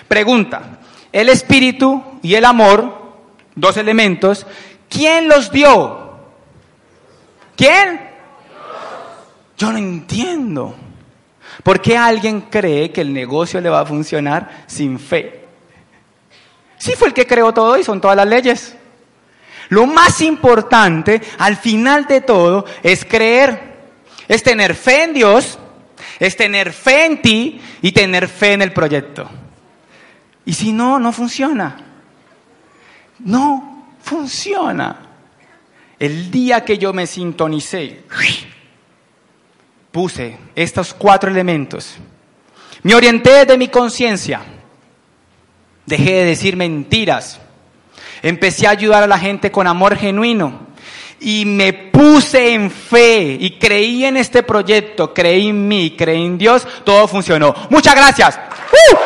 Pregunta, el espíritu y el amor, dos elementos, ¿quién los dio? ¿Quién? Yo no entiendo. ¿Por qué alguien cree que el negocio le va a funcionar sin fe? Sí fue el que creó todo y son todas las leyes. Lo más importante al final de todo es creer, es tener fe en Dios, es tener fe en ti y tener fe en el proyecto. Y si no, no funciona. No funciona. El día que yo me sintonicé, puse estos cuatro elementos. Me orienté de mi conciencia. Dejé de decir mentiras. Empecé a ayudar a la gente con amor genuino. y me puse en fe y creí en este proyecto, creí en mí, creí en Dios, todo funcionó. Muchas gracias. ¡Uh!